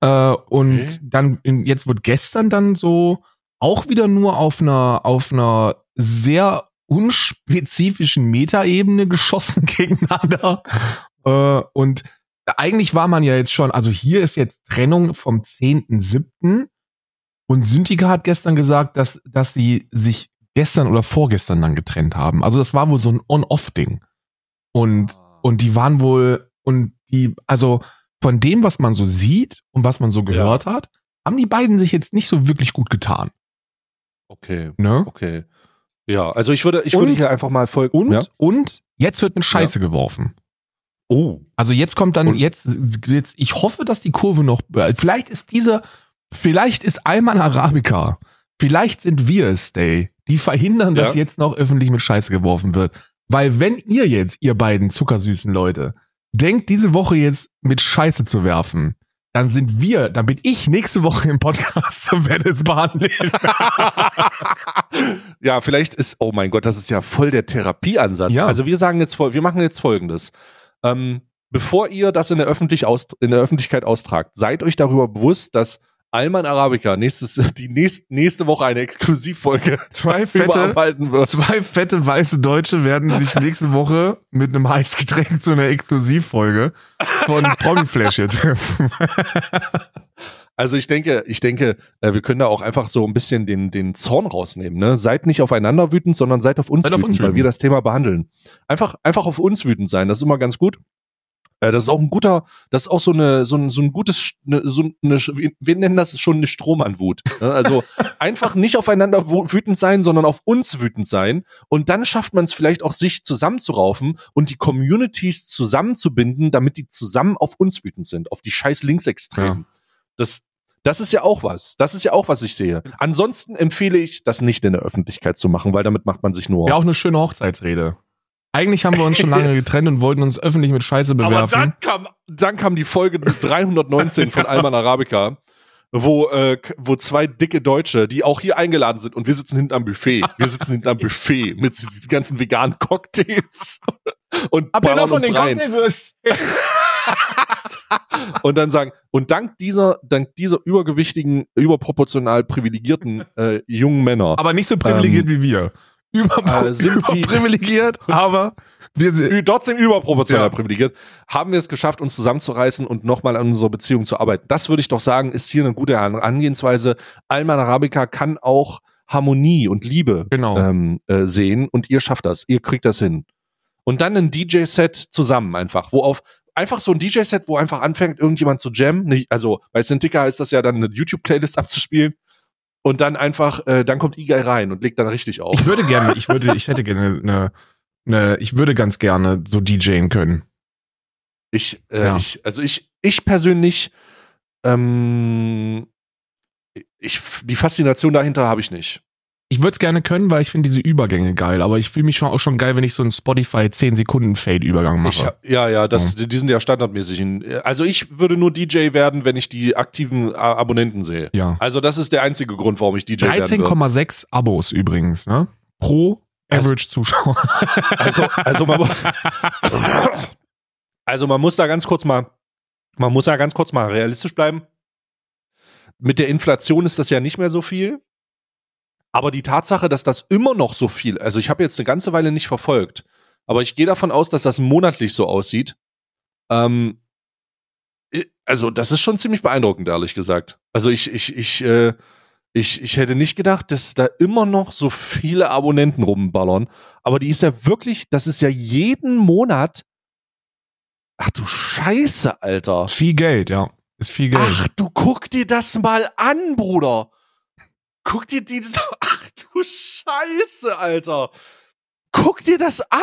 Äh, und
Okay.
dann, in, jetzt wird gestern dann so auch wieder nur auf einer, auf einer sehr unspezifischen Metaebene geschossen *laughs* gegeneinander. Äh, und eigentlich war man ja jetzt schon, also hier ist jetzt Trennung vom 10.7. Und Syntika hat gestern gesagt, dass, dass sie sich gestern oder vorgestern dann getrennt haben. Also das war wohl so ein On-Off-Ding. Und, und die waren wohl, und die, also von dem, was man so sieht und was man so gehört hat, haben die beiden sich jetzt nicht so wirklich gut getan.
Okay,
Ne?
okay. Ja, also ich würde, ich würde
Und-
hier einfach mal folgen.
Und,
ja?
und jetzt wird eine Scheiße geworfen.
Oh,
Also jetzt kommt dann,
Und-
jetzt, jetzt, ich hoffe, dass die Kurve noch, vielleicht ist dieser, vielleicht ist Alman Arabica, vielleicht sind wir es, Day, die verhindern, dass
Ja.
jetzt noch öffentlich mit Scheiße geworfen wird. Weil wenn ihr jetzt, ihr beiden zuckersüßen Leute, denkt, diese Woche jetzt mit Scheiße zu werfen, dann sind wir, dann bin ich nächste Woche im Podcast *laughs* zum Venice behandeln. *laughs*
ja, vielleicht ist, oh mein Gott, das ist ja voll der Therapieansatz.
Ja.
Also wir sagen jetzt, wir machen jetzt Folgendes. Ähm, bevor ihr das in der, Öffentlich in der Öffentlichkeit austragt, seid euch darüber bewusst, dass Alman Arabica nächstes, *laughs* die nächst, nächste Woche eine Exklusivfolge
Zwei *laughs* fette,
wird.
Zwei fette weiße Deutsche werden sich *laughs* nächste Woche mit einem Heißgetränk zu einer Exklusivfolge von Promiflash hier treffen.
Also ich denke, ich denke, äh, wir können da auch einfach so ein bisschen den, den Zorn rausnehmen. Ne? Seid nicht aufeinander wütend, sondern seid auf uns
Seid auf
wütend,
uns
weil
wütend.
wir das Thema behandeln. Einfach, einfach auf uns wütend sein. Das ist immer ganz gut. Äh, das ist auch ein guter, das ist auch so eine, so ein, so ein gutes, ne, so eine, wir nennen das schon eine Stromanwut. Ne? Also *laughs* einfach nicht aufeinander wütend sein, sondern auf uns wütend sein. Und dann schafft man es vielleicht auch, sich zusammenzuraufen und die Communities zusammenzubinden, damit die zusammen auf uns wütend sind, auf die scheiß Linksextremen. Das, das ist ja auch was. Das ist ja auch was ich sehe. Ansonsten empfehle ich, das nicht in der Öffentlichkeit zu machen, weil damit macht man sich nur.
Ja, auch eine schöne Hochzeitsrede. Eigentlich haben wir uns schon lange *laughs* getrennt und wollten uns öffentlich mit Scheiße
Aber
bewerfen.
dann kam, dann kam die Folge 319 von Alman Arabica, wo, äh, wo zwei dicke Deutsche, die auch hier eingeladen sind und wir sitzen hinten am Buffet. Wir sitzen hinten am Buffet mit diesen ganzen veganen Cocktails *laughs* und ballern uns rein.
Cocktailwürsten? *laughs*
und dann sagen, und dank dieser, dank dieser übergewichtigen, überproportional privilegierten äh, jungen Männer,
Aber nicht so privilegiert wie wir. Über,
äh, sind sie-
privilegiert, aber wir sind,
trotzdem überproportional
Ja.
privilegiert, haben wir es geschafft, uns zusammenzureißen und nochmal an unserer Beziehung zu arbeiten. Das würde ich doch sagen, ist hier eine gute Angehensweise. Alman Arabica kann auch Harmonie und Liebe
Genau.
ähm, äh, sehen und ihr schafft das, ihr kriegt das hin. Und dann ein DJ-Set zusammen einfach, wo auf einfach so ein DJ-Set, wo einfach anfängt, irgendjemand zu jammen. Also bei Cintiqa ist das ja dann eine YouTube-Playlist abzuspielen. Und dann einfach, äh, dann kommt Igai rein und legt dann richtig auf.
ich würde gerne, ich würde, ich hätte gerne eine, eine, ich würde ganz gerne so DJen können.
Ich, äh,
Ja.
ich, also ich, ich persönlich, ähm, ich, die Faszination dahinter habe ich nicht.
Ich würde es gerne können, weil ich finde diese Übergänge geil, aber ich fühle mich schon auch schon geil, wenn ich so einen Spotify 10 Sekunden Fade Übergang
Ich,
mache.
ja, ja, das, die sind ja standardmäßig. Also ich würde nur DJ werden, wenn ich die aktiven Abonnenten sehe.
Ja.
Also das ist der einzige Grund, warum ich DJ werden würde.
13,6 Abos übrigens, ne? Pro
Also-
Average Zuschauer. *laughs*
Also, also man, also man muss da ganz kurz mal, man muss da ganz kurz mal realistisch bleiben. Mit der Inflation ist das ja nicht mehr so viel. Aber die Tatsache, dass das immer noch so viel, also ich habe jetzt eine ganze Weile nicht verfolgt, aber ich gehe davon aus, dass das monatlich so aussieht. Ähm, also das ist schon ziemlich beeindruckend, ehrlich gesagt. Also ich, ich, ich, äh, ich, ich hätte nicht gedacht, dass da immer noch so viele Abonnenten rumballern. Aber die ist ja wirklich, das ist ja jeden Monat. Ach du Scheiße, Alter.
viel Geld, ja. Ist viel Geld.
Ach, du guck dir das mal an, Bruder. Guck dir die. *laughs* Ach du Scheiße, Alter. Guck dir das an.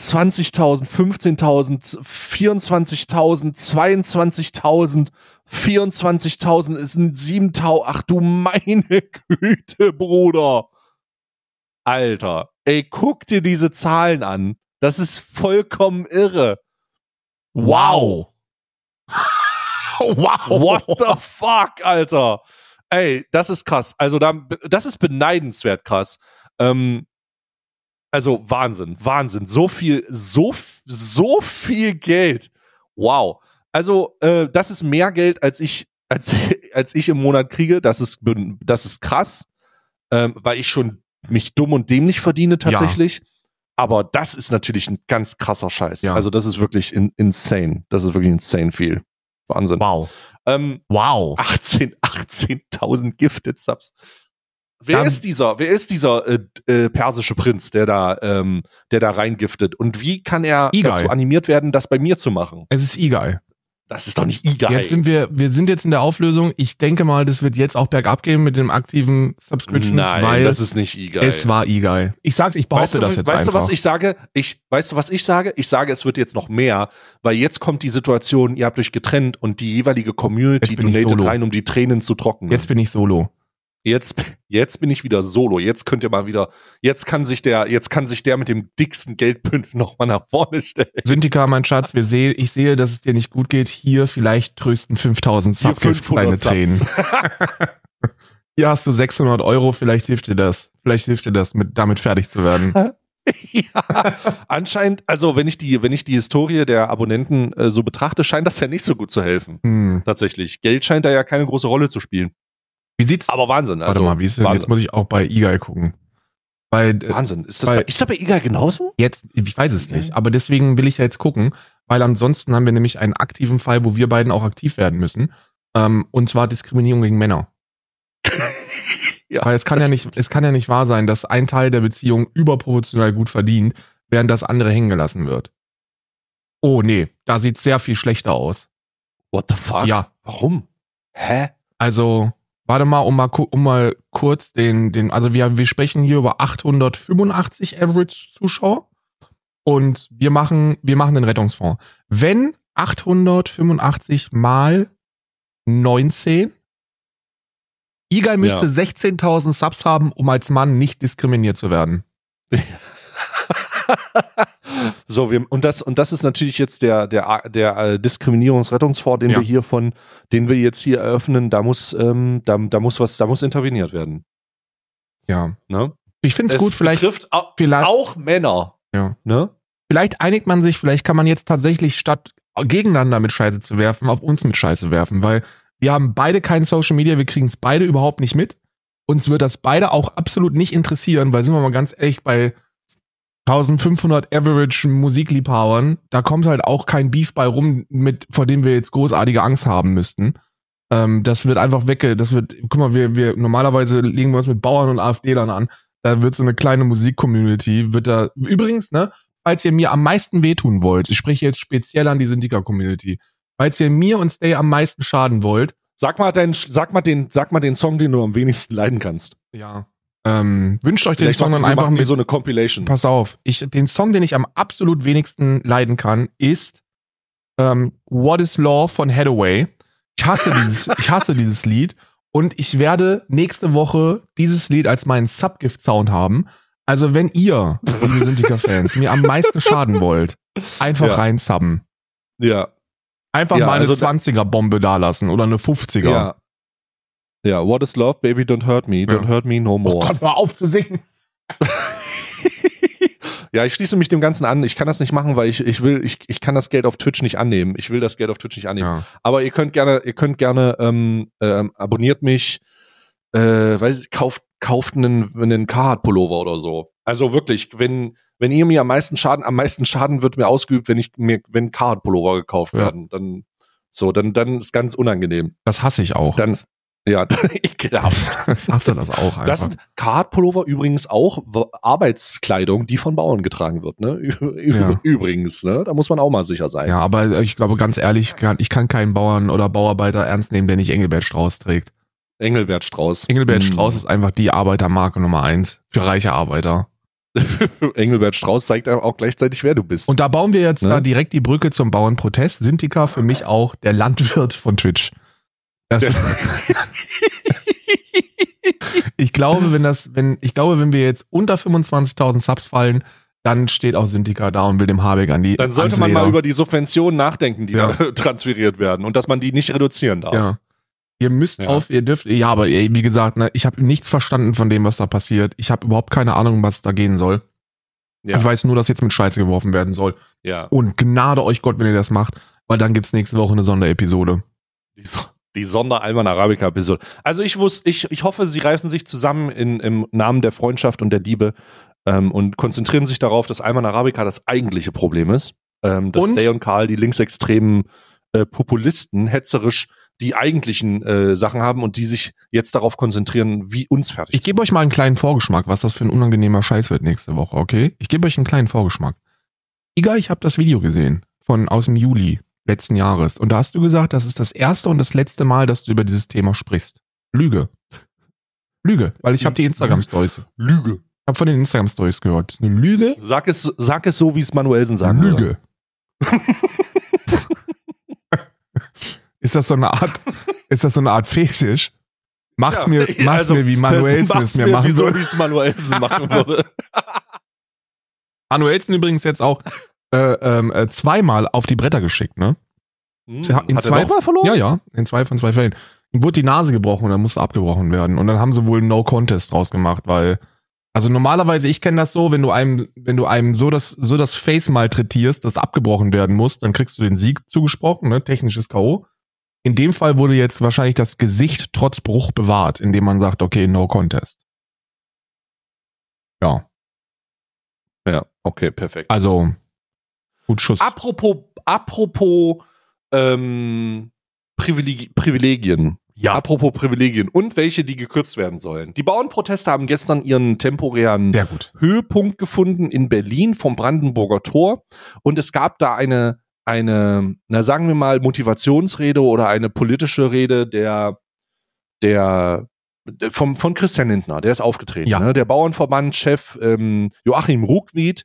20.000, 15.000, 24.000, 22.000, 24.000 ist ein 7.000. Ach du meine *laughs* Güte, Bruder. Alter, ey, guck dir diese Zahlen an. Das ist vollkommen irre. Wow.
wow. *laughs*
What the fuck, Alter? Ey, das ist krass. Also da, das ist beneidenswert krass. Ähm, also Wahnsinn, Wahnsinn. So viel, so, so viel Geld. Wow. Also äh, das ist mehr Geld, als ich, *laughs* als, als ich im Monat kriege. Das ist, das ist krass, ähm, weil ich schon mich dumm und dämlich verdiene tatsächlich. Ja. Aber das ist natürlich ein ganz krasser Scheiß. Ja. Also das ist wirklich in, insane. Das ist wirklich insane viel. Wahnsinn.
Wow.
Ähm,
wow.
18, 18.000 Gifted Subs. Wer Dann, ist dieser, wer ist dieser äh, äh, persische Prinz, der da, ähm, der da reingiftet? Und wie kann er
Igai.
dazu animiert werden, das bei mir zu machen?
Es ist Igai.
Das ist doch nicht egal.
Jetzt sind wir, wir sind jetzt in der Auflösung. Ich denke mal, das wird jetzt auch bergab gehen mit dem aktiven Subscription.
Nein,
weil
das ist nicht egal.
Es war egal. Ich sagte, ich behaupte
weißt du,
das jetzt
weißt
einfach.
Weißt du, was ich sage? Ich, weißt du, was ich sage? Ich sage, es wird jetzt noch mehr, weil jetzt kommt die Situation, ihr habt euch getrennt und die jeweilige Community donatet rein, um die Tränen zu trocknen.
Jetzt bin ich solo.
Jetzt, jetzt bin ich wieder solo. Jetzt könnt ihr mal wieder, jetzt kann sich der, jetzt kann sich der mit dem dicksten Geldbündel *laughs* noch mal nach vorne stellen.
Synthika, mein Schatz, wir seh, ich sehe, dass es dir nicht gut geht. Hier vielleicht trösten 5000 Subgifts deine Tränen. *laughs* Hier hast du 600 Euro, vielleicht hilft dir das. Vielleicht hilft dir das, mit, damit fertig zu werden. *laughs*
ja, anscheinend, also wenn ich die, wenn ich die Historie der Abonnenten äh, so betrachte, scheint das ja nicht so gut zu helfen.
Hm.
Tatsächlich. Geld scheint da ja keine große Rolle zu spielen.
Wie sieht's?
Aber Wahnsinn.
Also, Warte mal, wie ist denn? Jetzt muss ich auch bei Eagle gucken. Weil,
äh, Wahnsinn. Ist das, bei, ist das bei Eagle genauso?
Jetzt, ich weiß es nicht. Aber deswegen will ich ja jetzt gucken, weil ansonsten haben wir nämlich einen aktiven Fall, wo wir beiden auch aktiv werden müssen. Ähm, und zwar Diskriminierung gegen Männer. *laughs* ja, weil es kann ja nicht, es kann ja nicht wahr sein, dass ein Teil der Beziehung überproportional gut verdient, während das andere hängen gelassen wird. Oh nee, da sieht sehr viel schlechter aus.
What the fuck?
Ja.
Warum? Hä?
Also, Warte mal, um mal, um mal kurz den, den, also wir, wir sprechen hier über 885 Average Zuschauer und wir machen, wir machen den Rettungsfonds. Wenn 885 mal 19, Igal müsste ja. 16.000 Subs haben, um als Mann nicht diskriminiert zu werden. *laughs*
so, wir, und das, und das ist natürlich jetzt der, der, der äh, Diskriminierungsrettungsfonds, den ja. wir hier von, den wir jetzt hier eröffnen, da muss, ähm, da, da muss was, da muss interveniert werden.
Ja.
Ne?
Ich finde es gut, vielleicht.
Betrifft auch, vielleicht, auch Männer.
Ja.
Ne?
Vielleicht einigt man sich, vielleicht kann man jetzt tatsächlich statt gegeneinander mit Scheiße zu werfen, auf uns mit Scheiße werfen, weil wir haben beide kein Social Media, wir kriegen es beide überhaupt nicht mit. Uns wird das beide auch absolut nicht interessieren, weil sind wir mal ganz ehrlich, bei 1500 Average Musikliebhabern, da kommt halt auch kein Beef bei rum, mit, vor dem wir jetzt großartige Angst haben müssten. Ähm, das wird einfach wegge, das wird, guck mal, wir, wir, normalerweise legen wir uns mit Bauern und AfD-Lern an. Da wird so eine kleine Musik-Community, wird da, übrigens, ne, falls ihr mir am meisten wehtun wollt, ich spreche jetzt speziell an die Syndica-Community, falls ihr mir und Stay am meisten schaden wollt.
Sag mal dein, sag mal den, sag mal den Song, den du am wenigsten leiden kannst.
Ja. Ähm, wünscht euch den Vielleicht Song dann
einfach
mit
so eine Compilation.
Pass auf, ich, den Song, den ich am absolut wenigsten leiden kann, ist ähm, What is Law von Hathaway. Ich hasse dieses, *laughs* ich hasse dieses Lied und ich werde nächste Woche dieses Lied als meinen Subgift-Sound haben. Also wenn ihr, liebe Syndiker-Fans, mir am meisten schaden wollt, einfach ja. rein subben.
Ja.
Einfach ja, mal eine also 20er-Bombe dalassen oder eine 50er.
Ja. Ja, What is Love, Baby, Don't Hurt Me, Don't ja. Hurt Me No More. Oh
Gott, mal auf zu singen. *laughs*
ja, ich schließe mich dem Ganzen an. Ich kann das nicht machen, weil ich, ich will, ich, ich kann das Geld auf Twitch nicht annehmen. Ich will das Geld auf Twitch nicht annehmen. Ja. Aber ihr könnt gerne, ihr könnt gerne, ähm, ähm, abonniert mich, äh, weiß ich, kauft, kauft einen, einen Carhartt-Pullover oder so. Also wirklich, wenn, wenn ihr mir am meisten Schaden, am meisten Schaden wird mir ausgeübt, wenn ich mir, wenn Carhartt-Pullover gekauft ja. werden, dann, so, dann, dann ist ganz unangenehm.
Das hasse ich auch.
Dann ist, ja, *laughs* ekelhaft.
Sagst du das auch einfach?
Das sind Card-Pullover übrigens auch Arbeitskleidung, die von Bauern getragen wird, ne? Ja. Übrigens, ne? Da muss man auch mal sicher sein.
Ja, aber ich glaube ganz ehrlich, ich kann keinen Bauern oder Bauarbeiter ernst nehmen, der nicht Engelbert Strauß trägt.
Engelbert Strauß.
Engelbert hm. Strauß ist einfach die Arbeitermarke Nummer eins für reiche Arbeiter. *laughs*
Engelbert Strauß zeigt auch gleichzeitig, wer du bist.
Und da bauen wir jetzt ne? da direkt die Brücke zum Bauernprotest. Syntika für mich auch der Landwirt von Twitch. Das *laughs* ich glaube, wenn das, wenn, ich glaube, wenn wir jetzt unter 25.000 Subs fallen, dann steht auch Syndica da und will dem Habeck an die
Dann sollte man mal über die Subventionen nachdenken, die ja. da *laughs* transferiert werden und dass man die nicht reduzieren darf.
Ja. Ihr müsst ja. auf, ihr dürft, ja, aber wie gesagt, ne, ich habe nichts verstanden von dem, was da passiert. Ich habe überhaupt keine Ahnung, was da gehen soll. Ja. Ich weiß nur, dass jetzt mit Scheiße geworfen werden soll.
Ja.
Und gnade euch Gott, wenn ihr das macht, weil dann gibt's nächste Woche eine Sonderepisode.
Die, so die Sonder-Alman Arabica-Episode. Also ich wusste, ich, ich hoffe, sie reißen sich zusammen in, im Namen der Freundschaft und der Liebe ähm, und konzentrieren sich darauf, dass Alman Arabica das eigentliche Problem ist. Ähm, dass und? Stay und Karl, die linksextremen äh, Populisten, hetzerisch die eigentlichen äh, Sachen haben und die sich jetzt darauf konzentrieren, wie uns fertig
Ich gebe euch mal einen kleinen Vorgeschmack, was das für ein unangenehmer Scheiß wird nächste Woche, okay? Ich gebe euch einen kleinen Vorgeschmack. Iga, ich habe das Video gesehen von aus dem Juli letzten Jahres und da hast du gesagt, das ist das erste und das letzte Mal, dass du über dieses Thema sprichst. Lüge. Lüge, weil ich habe die Instagram Stories.
Lüge.
Ich habe von den Instagram Stories gehört. Eine Lüge?
Sag es, sag es so, wie es Manuelsen sagen
Lüge. *laughs* Ist das so eine Art, ist das so eine Art Fetisch? Mach's ja, mir, mach's also, mir wie Manuelsen es mir machen
würde. So, wie es Manuelsen machen würde.
Manuelsen übrigens jetzt auch äh, ähm, äh, zweimal auf die Bretter geschickt, ne?
Hm, in hat zwei, er
verloren? Ja, ja, in zwei von zwei Fällen. Ihm wurde die Nase gebrochen und dann musste abgebrochen werden. Und dann haben sie wohl No Contest draus gemacht, weil also normalerweise, ich kenne das so, wenn du einem, wenn du einem so das, so das Face malträtierst, das abgebrochen werden muss, dann kriegst du den Sieg zugesprochen, ne? Technisches K.O. In dem Fall wurde jetzt wahrscheinlich das Gesicht trotz Bruch bewahrt, indem man sagt, okay, no contest. Ja.
Ja, okay, perfekt.
Also, gut Schuss.
Apropos, apropos ähm, Privileg Privilegien. Ja. Apropos Privilegien und welche, die gekürzt werden sollen. Die Bauernproteste haben gestern ihren temporären Höhepunkt gefunden in Berlin vom Brandenburger Tor und es gab da eine eine, na sagen wir mal, Motivationsrede oder eine politische Rede der, der, vom, von Christian Lindner, der ist aufgetreten. Ja. Ne? Der Bauernverbandchef ähm, Joachim Ruckwied,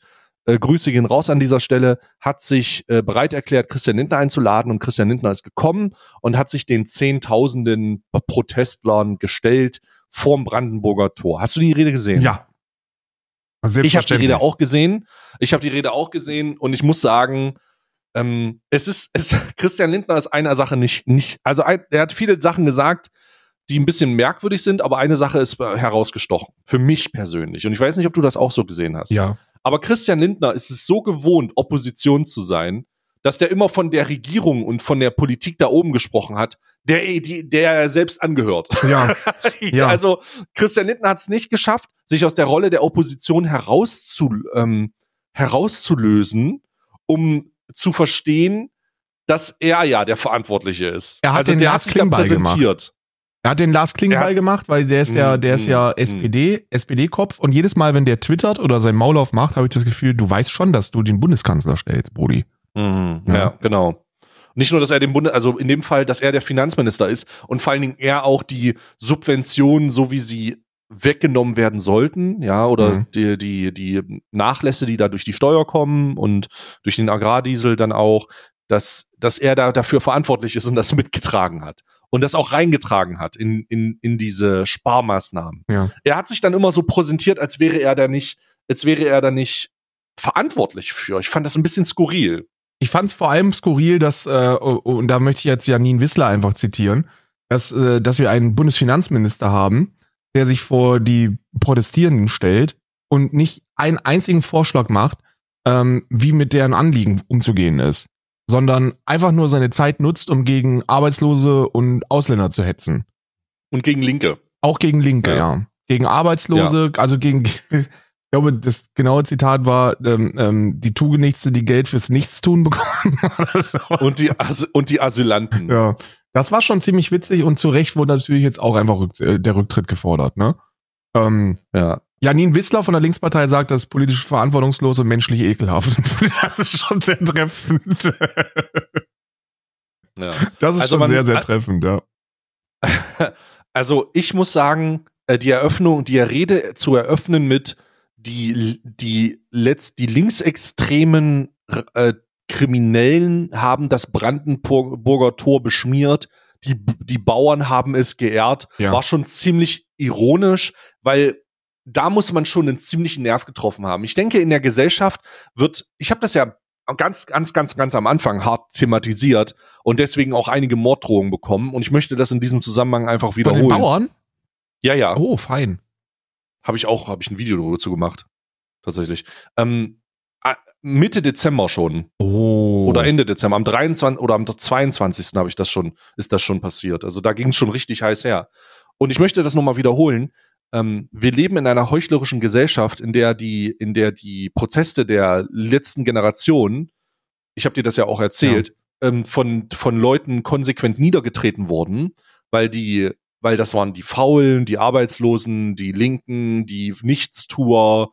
äh, Grüße gehen raus an dieser Stelle, hat sich äh, bereit erklärt, Christian Lindner einzuladen und Christian Lindner ist gekommen und hat sich den Zehntausenden Protestlern gestellt vorm Brandenburger Tor. Hast du die Rede gesehen?
Ja.
Ich habe die Rede auch gesehen. Ich habe die Rede auch gesehen und ich muss sagen, ähm, es ist, es, *laughs* Christian Lindner ist einer Sache nicht, nicht, also ein, er hat viele Sachen gesagt, die ein bisschen merkwürdig sind, aber eine Sache ist äh, herausgestochen. Für mich persönlich. Und ich weiß nicht, ob du das auch so gesehen hast.
Ja.
Aber Christian Lindner ist es so gewohnt, Opposition zu sein, dass der immer von der Regierung und von der Politik da oben gesprochen hat, der, die, der er selbst angehört.
Ja. *laughs*
ja. Also Christian Lindner hat es nicht geschafft, sich aus der Rolle der Opposition herauszu, ähm, herauszulösen, um zu verstehen, dass er ja der Verantwortliche ist.
Er hat also den der Lars Klingbeil gemacht. Er hat den Lars Klingbeil gemacht, weil der ist ja, der ist ja SPD, mm. SPD-Kopf und jedes Mal, wenn der twittert oder sein Maul aufmacht, habe ich das Gefühl, du weißt schon, dass du den Bundeskanzler stellst, Brody.
Mhm, ja. ja, genau. Nicht nur, dass er den Bundes, also in dem Fall, dass er der Finanzminister ist und vor allen Dingen er auch die Subventionen, so wie sie weggenommen werden sollten, ja, oder mhm. die, die, die Nachlässe, die da durch die Steuer kommen und durch den Agrardiesel dann auch, dass, dass er da dafür verantwortlich ist und das mitgetragen hat. Und das auch reingetragen hat in, in, in diese Sparmaßnahmen.
Ja.
Er hat sich dann immer so präsentiert, als wäre er da nicht, als wäre er da nicht verantwortlich für. Ich fand das ein bisschen skurril.
Ich fand es vor allem skurril, dass, äh, und da möchte ich jetzt Janine Wissler einfach zitieren, dass, äh, dass wir einen Bundesfinanzminister haben, der sich vor die Protestierenden stellt und nicht einen einzigen Vorschlag macht, ähm, wie mit deren Anliegen umzugehen ist, sondern einfach nur seine Zeit nutzt, um gegen Arbeitslose und Ausländer zu hetzen.
Und gegen Linke.
Auch gegen Linke, ja. ja. Gegen Arbeitslose, ja. also gegen, *laughs* ich glaube, das genaue Zitat war, ähm, ähm, die Tugenichtste, die Geld fürs Nichtstun bekommen. *laughs*
so. und, die As und die Asylanten.
Ja. Das war schon ziemlich witzig und zu Recht wurde natürlich jetzt auch einfach rück, äh, der Rücktritt gefordert, ne? Ähm,
ja.
Janine Wissler von der Linkspartei sagt, das ist politisch verantwortungslos und menschlich ekelhaft. *laughs* Das ist schon sehr treffend. Ja. Das ist also schon man, sehr, sehr treffend, ja. *laughs*
Also ich muss sagen, äh, die Eröffnung, die Rede zu eröffnen mit die, die, letzt, die linksextremen äh, Kriminellen haben das Brandenburger Tor beschmiert. Die, die Bauern haben es geehrt. Ja. War schon ziemlich ironisch, weil da muss man schon einen ziemlichen Nerv getroffen haben. Ich denke, in der Gesellschaft wird, ich habe das ja ganz, ganz, ganz, ganz am Anfang hart thematisiert und deswegen auch einige Morddrohungen bekommen. Und ich möchte das in diesem Zusammenhang einfach wiederholen. Von
den Bauern?
Ja, ja.
Oh, fein.
Habe ich auch, habe ich ein Video dazu gemacht. Tatsächlich. Ähm, Mitte Dezember schon.
Oh.
Oder Ende Dezember. Am 23. oder am 22. habe ich das schon, ist das schon passiert. Also da ging es schon richtig heiß her. Und ich möchte das nochmal wiederholen. Ähm, wir leben in einer heuchlerischen Gesellschaft, in der die, in der die Proteste der letzten Generation, ich habe dir das ja auch erzählt, ja. ähm, von, von Leuten konsequent niedergetreten wurden, weil die, weil das waren die Faulen, die Arbeitslosen, die Linken, die Nichtstuer,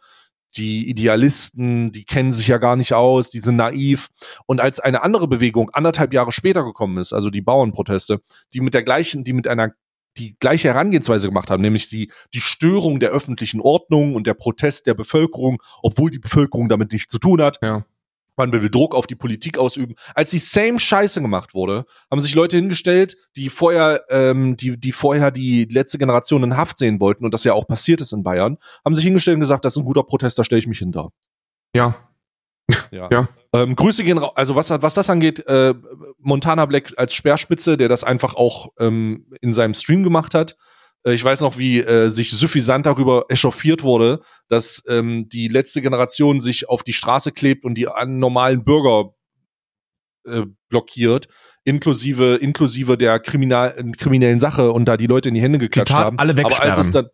die Idealisten, die kennen sich ja gar nicht aus, die sind naiv. Und als eine andere Bewegung anderthalb Jahre später gekommen ist, also die Bauernproteste, die mit der gleichen, die mit einer die gleiche Herangehensweise gemacht haben, nämlich die, die Störung der öffentlichen Ordnung und der Protest der Bevölkerung, obwohl die Bevölkerung damit nichts zu tun hat.
Ja
man will Druck auf die Politik ausüben. Als die same Scheiße gemacht wurde, haben sich Leute hingestellt, die vorher, ähm, die, die vorher die letzte Generation in Haft sehen wollten und das ja auch passiert ist in Bayern, haben sich hingestellt und gesagt, das ist ein guter Protest, da stelle ich mich hinter.
Ja.
Ja. ja. Ähm, Grüße gehen raus. Also was, was das angeht, äh, Montana Black als Speerspitze, der das einfach auch ähm, in seinem Stream gemacht hat, äh, ich weiß noch, wie äh, sich suffisant darüber echauffiert wurde, dass ähm, die letzte Generation sich auf die Straße klebt und die normalen Bürger äh, blockiert, inklusive inklusive der Kriminal kriminellen Sache und da die Leute in die Hände geklatscht
Zitat,
haben.
Alle
aber als es dann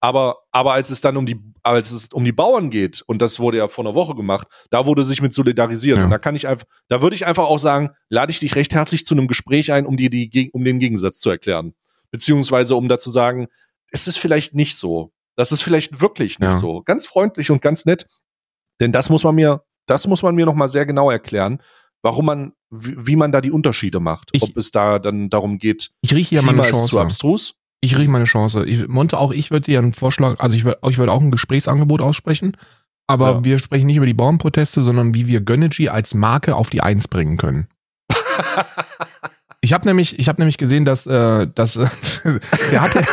aber aber als es dann um die als es um die Bauern geht und das wurde ja vor einer Woche gemacht, da wurde sich mit solidarisiert ja. und da kann ich einfach da würde ich einfach auch sagen, lade ich dich recht herzlich zu einem Gespräch ein, um dir die um den Gegensatz zu erklären beziehungsweise um da zu sagen, es ist vielleicht nicht so. Das ist vielleicht wirklich nicht ja. so. Ganz freundlich und ganz nett. Denn das muss man mir, das muss man mir noch mal sehr genau erklären, warum man, wie, wie man da die Unterschiede macht.
Ich,
Ob es da dann darum geht,
ich rieche ja meine Chance.
zu abstrus.
Ich rieche meine Chance. Ich, Monte, auch ich würde dir einen Vorschlag, also ich würde ich würd auch ein Gesprächsangebot aussprechen, aber ja. wir sprechen nicht über die Bauernproteste, sondern wie wir Gönnergy als Marke auf die Eins bringen können. *laughs* Ich habe nämlich, ich habe nämlich gesehen, dass, äh, dass äh, *laughs* der hatte,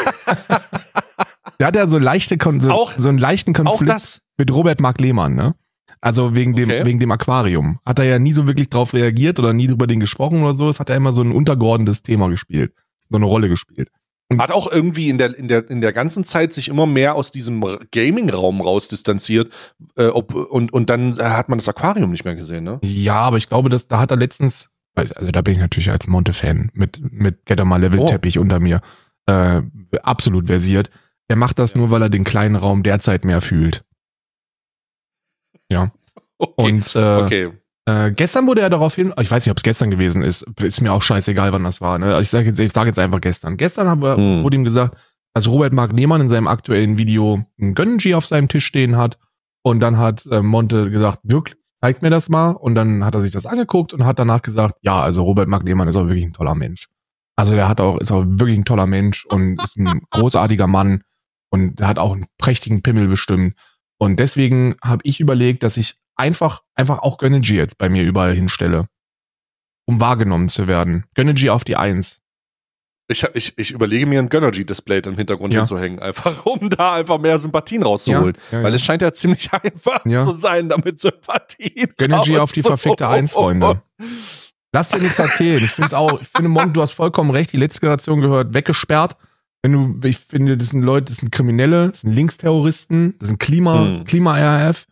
*laughs* der hat ja so leichte, Kon so,
auch,
so einen leichten Konflikt mit Robert Mark Lehmann, ne? Also wegen dem, okay. wegen dem Aquarium. Hat er ja nie so wirklich drauf reagiert oder nie über den gesprochen oder so. Es hat er immer so ein untergeordnetes Thema gespielt. So eine Rolle gespielt.
Und hat auch irgendwie in der, in der, in der ganzen Zeit sich immer mehr aus diesem Gaming-Raum rausdistanziert, äh, ob, und, und dann hat man das Aquarium nicht mehr gesehen, ne?
Ja, aber ich glaube, dass, da hat er letztens, also da bin ich natürlich als Monte-Fan mit, mit Get mal Level-Teppich oh. unter mir äh, absolut versiert. Er macht das nur, weil er den kleinen Raum derzeit mehr fühlt. Ja. *laughs*
Okay.
Und äh, okay. Äh, gestern wurde er darauf hin, ich weiß nicht, ob es gestern gewesen ist, ist mir auch scheißegal, wann das war. Ne? Ich sage jetzt, ich sag jetzt einfach gestern. Gestern habe, hm. wurde ihm gesagt, dass Robert Mark Lehmann in seinem aktuellen Video ein Gönnergy auf seinem Tisch stehen hat. Und dann hat äh, Monte gesagt, wirklich, zeig mir das mal. Und dann hat er sich das angeguckt und hat danach gesagt, ja, also Robert Mark Lehmann ist auch wirklich ein toller Mensch. Also der hat auch, ist auch wirklich ein toller Mensch und *laughs* ist ein großartiger Mann und hat auch einen prächtigen Pimmel bestimmt. Und deswegen habe ich überlegt, dass ich einfach, einfach auch Gönnergy jetzt bei mir überall hinstelle. Um wahrgenommen zu werden. Gönnergy auf die Eins.
Ich, ich, ich überlege mir ein Gönnergy-Display im Hintergrund ja. hinzuhängen, einfach um da einfach mehr Sympathien rauszuholen. Ja, ja, Weil es scheint ja ziemlich *laughs* einfach zu sein, damit Sympathien.
Gönnergy auf die verfickte Eins, Freunde. Lass dir nichts erzählen. Ich finde auch, ich finde, Mon, du hast vollkommen recht, die letzte Generation gehört weggesperrt. Wenn du, ich finde, das sind Leute, das sind Kriminelle, das sind Linksterroristen, das sind Klima, hm. Klima-RAF.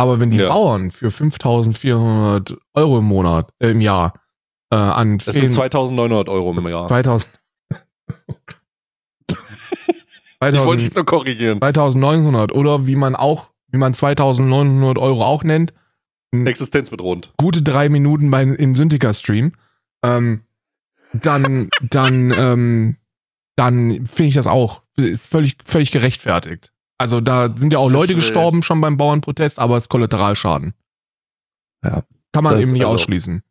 Aber wenn die Bauern für 5400 Euro im Monat, äh, im Jahr, äh, an
Das sind 2900 Euro im Jahr.
2000,
ich wollte dich nur korrigieren.
2900 oder wie man auch, wie man 2900 Euro auch nennt.
Existenzbedrohend.
Gute drei Minuten bei, im Syndica-Stream. Ähm, dann, dann, *laughs* ähm, dann finde ich das auch völlig, völlig gerechtfertigt. Also da sind ja auch das Leute gestorben schon beim Bauernprotest, aber es ist Kollateralschaden.
Ja.
Kann man eben nicht also, ausschließen.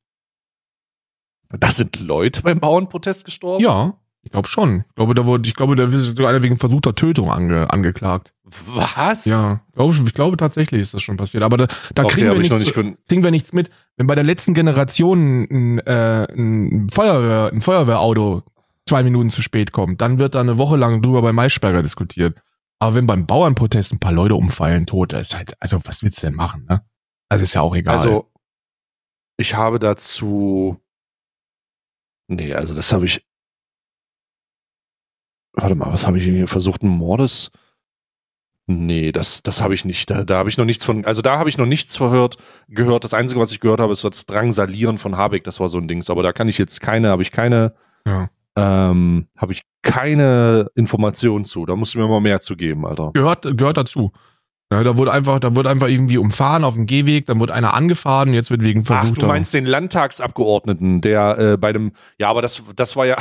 Da sind Leute beim Bauernprotest gestorben?
Ja. Ich glaube schon. Ich glaube, da wurde, ich glaube, da ist sogar einer wegen versuchter Tötung ange, angeklagt.
Was?
Ja, glaub ich, ich glaube tatsächlich ist das schon passiert. Aber da, da okay, kriegen, wir nichts, nicht kriegen wir nichts mit. Wenn bei der letzten Generation ein, äh, ein, Feuerwehr, ein Feuerwehrauto zwei Minuten zu spät kommt, dann wird da eine Woche lang drüber bei Maischberger diskutiert. Aber wenn beim Bauernprotest ein paar Leute umfallen, tot, ist halt, also was willst du denn machen, ne? Also ist ja auch egal.
Also, ich habe dazu. Nee, also das habe ich. Warte mal, was habe ich hier versucht? Ein Mordes? Nee, das, das habe ich nicht. Da, da habe ich noch nichts von. Also da habe ich noch nichts verhört, gehört. Das Einzige, was ich gehört habe, ist das Drangsalieren von Habeck. Das war so ein Dings. Aber da kann ich jetzt keine, habe ich keine,
ja.
Ähm, habe ich keine Informationen zu. Da musst du mir mal mehr zu geben, Alter.
gehört, gehört dazu. Ja, da wurde einfach, da wurde einfach irgendwie umfahren auf dem Gehweg, dann wurde einer angefahren, jetzt wird wegen
Ach,
versucht.
du meinst den Landtagsabgeordneten, der äh, bei dem, ja, aber das, das war ja,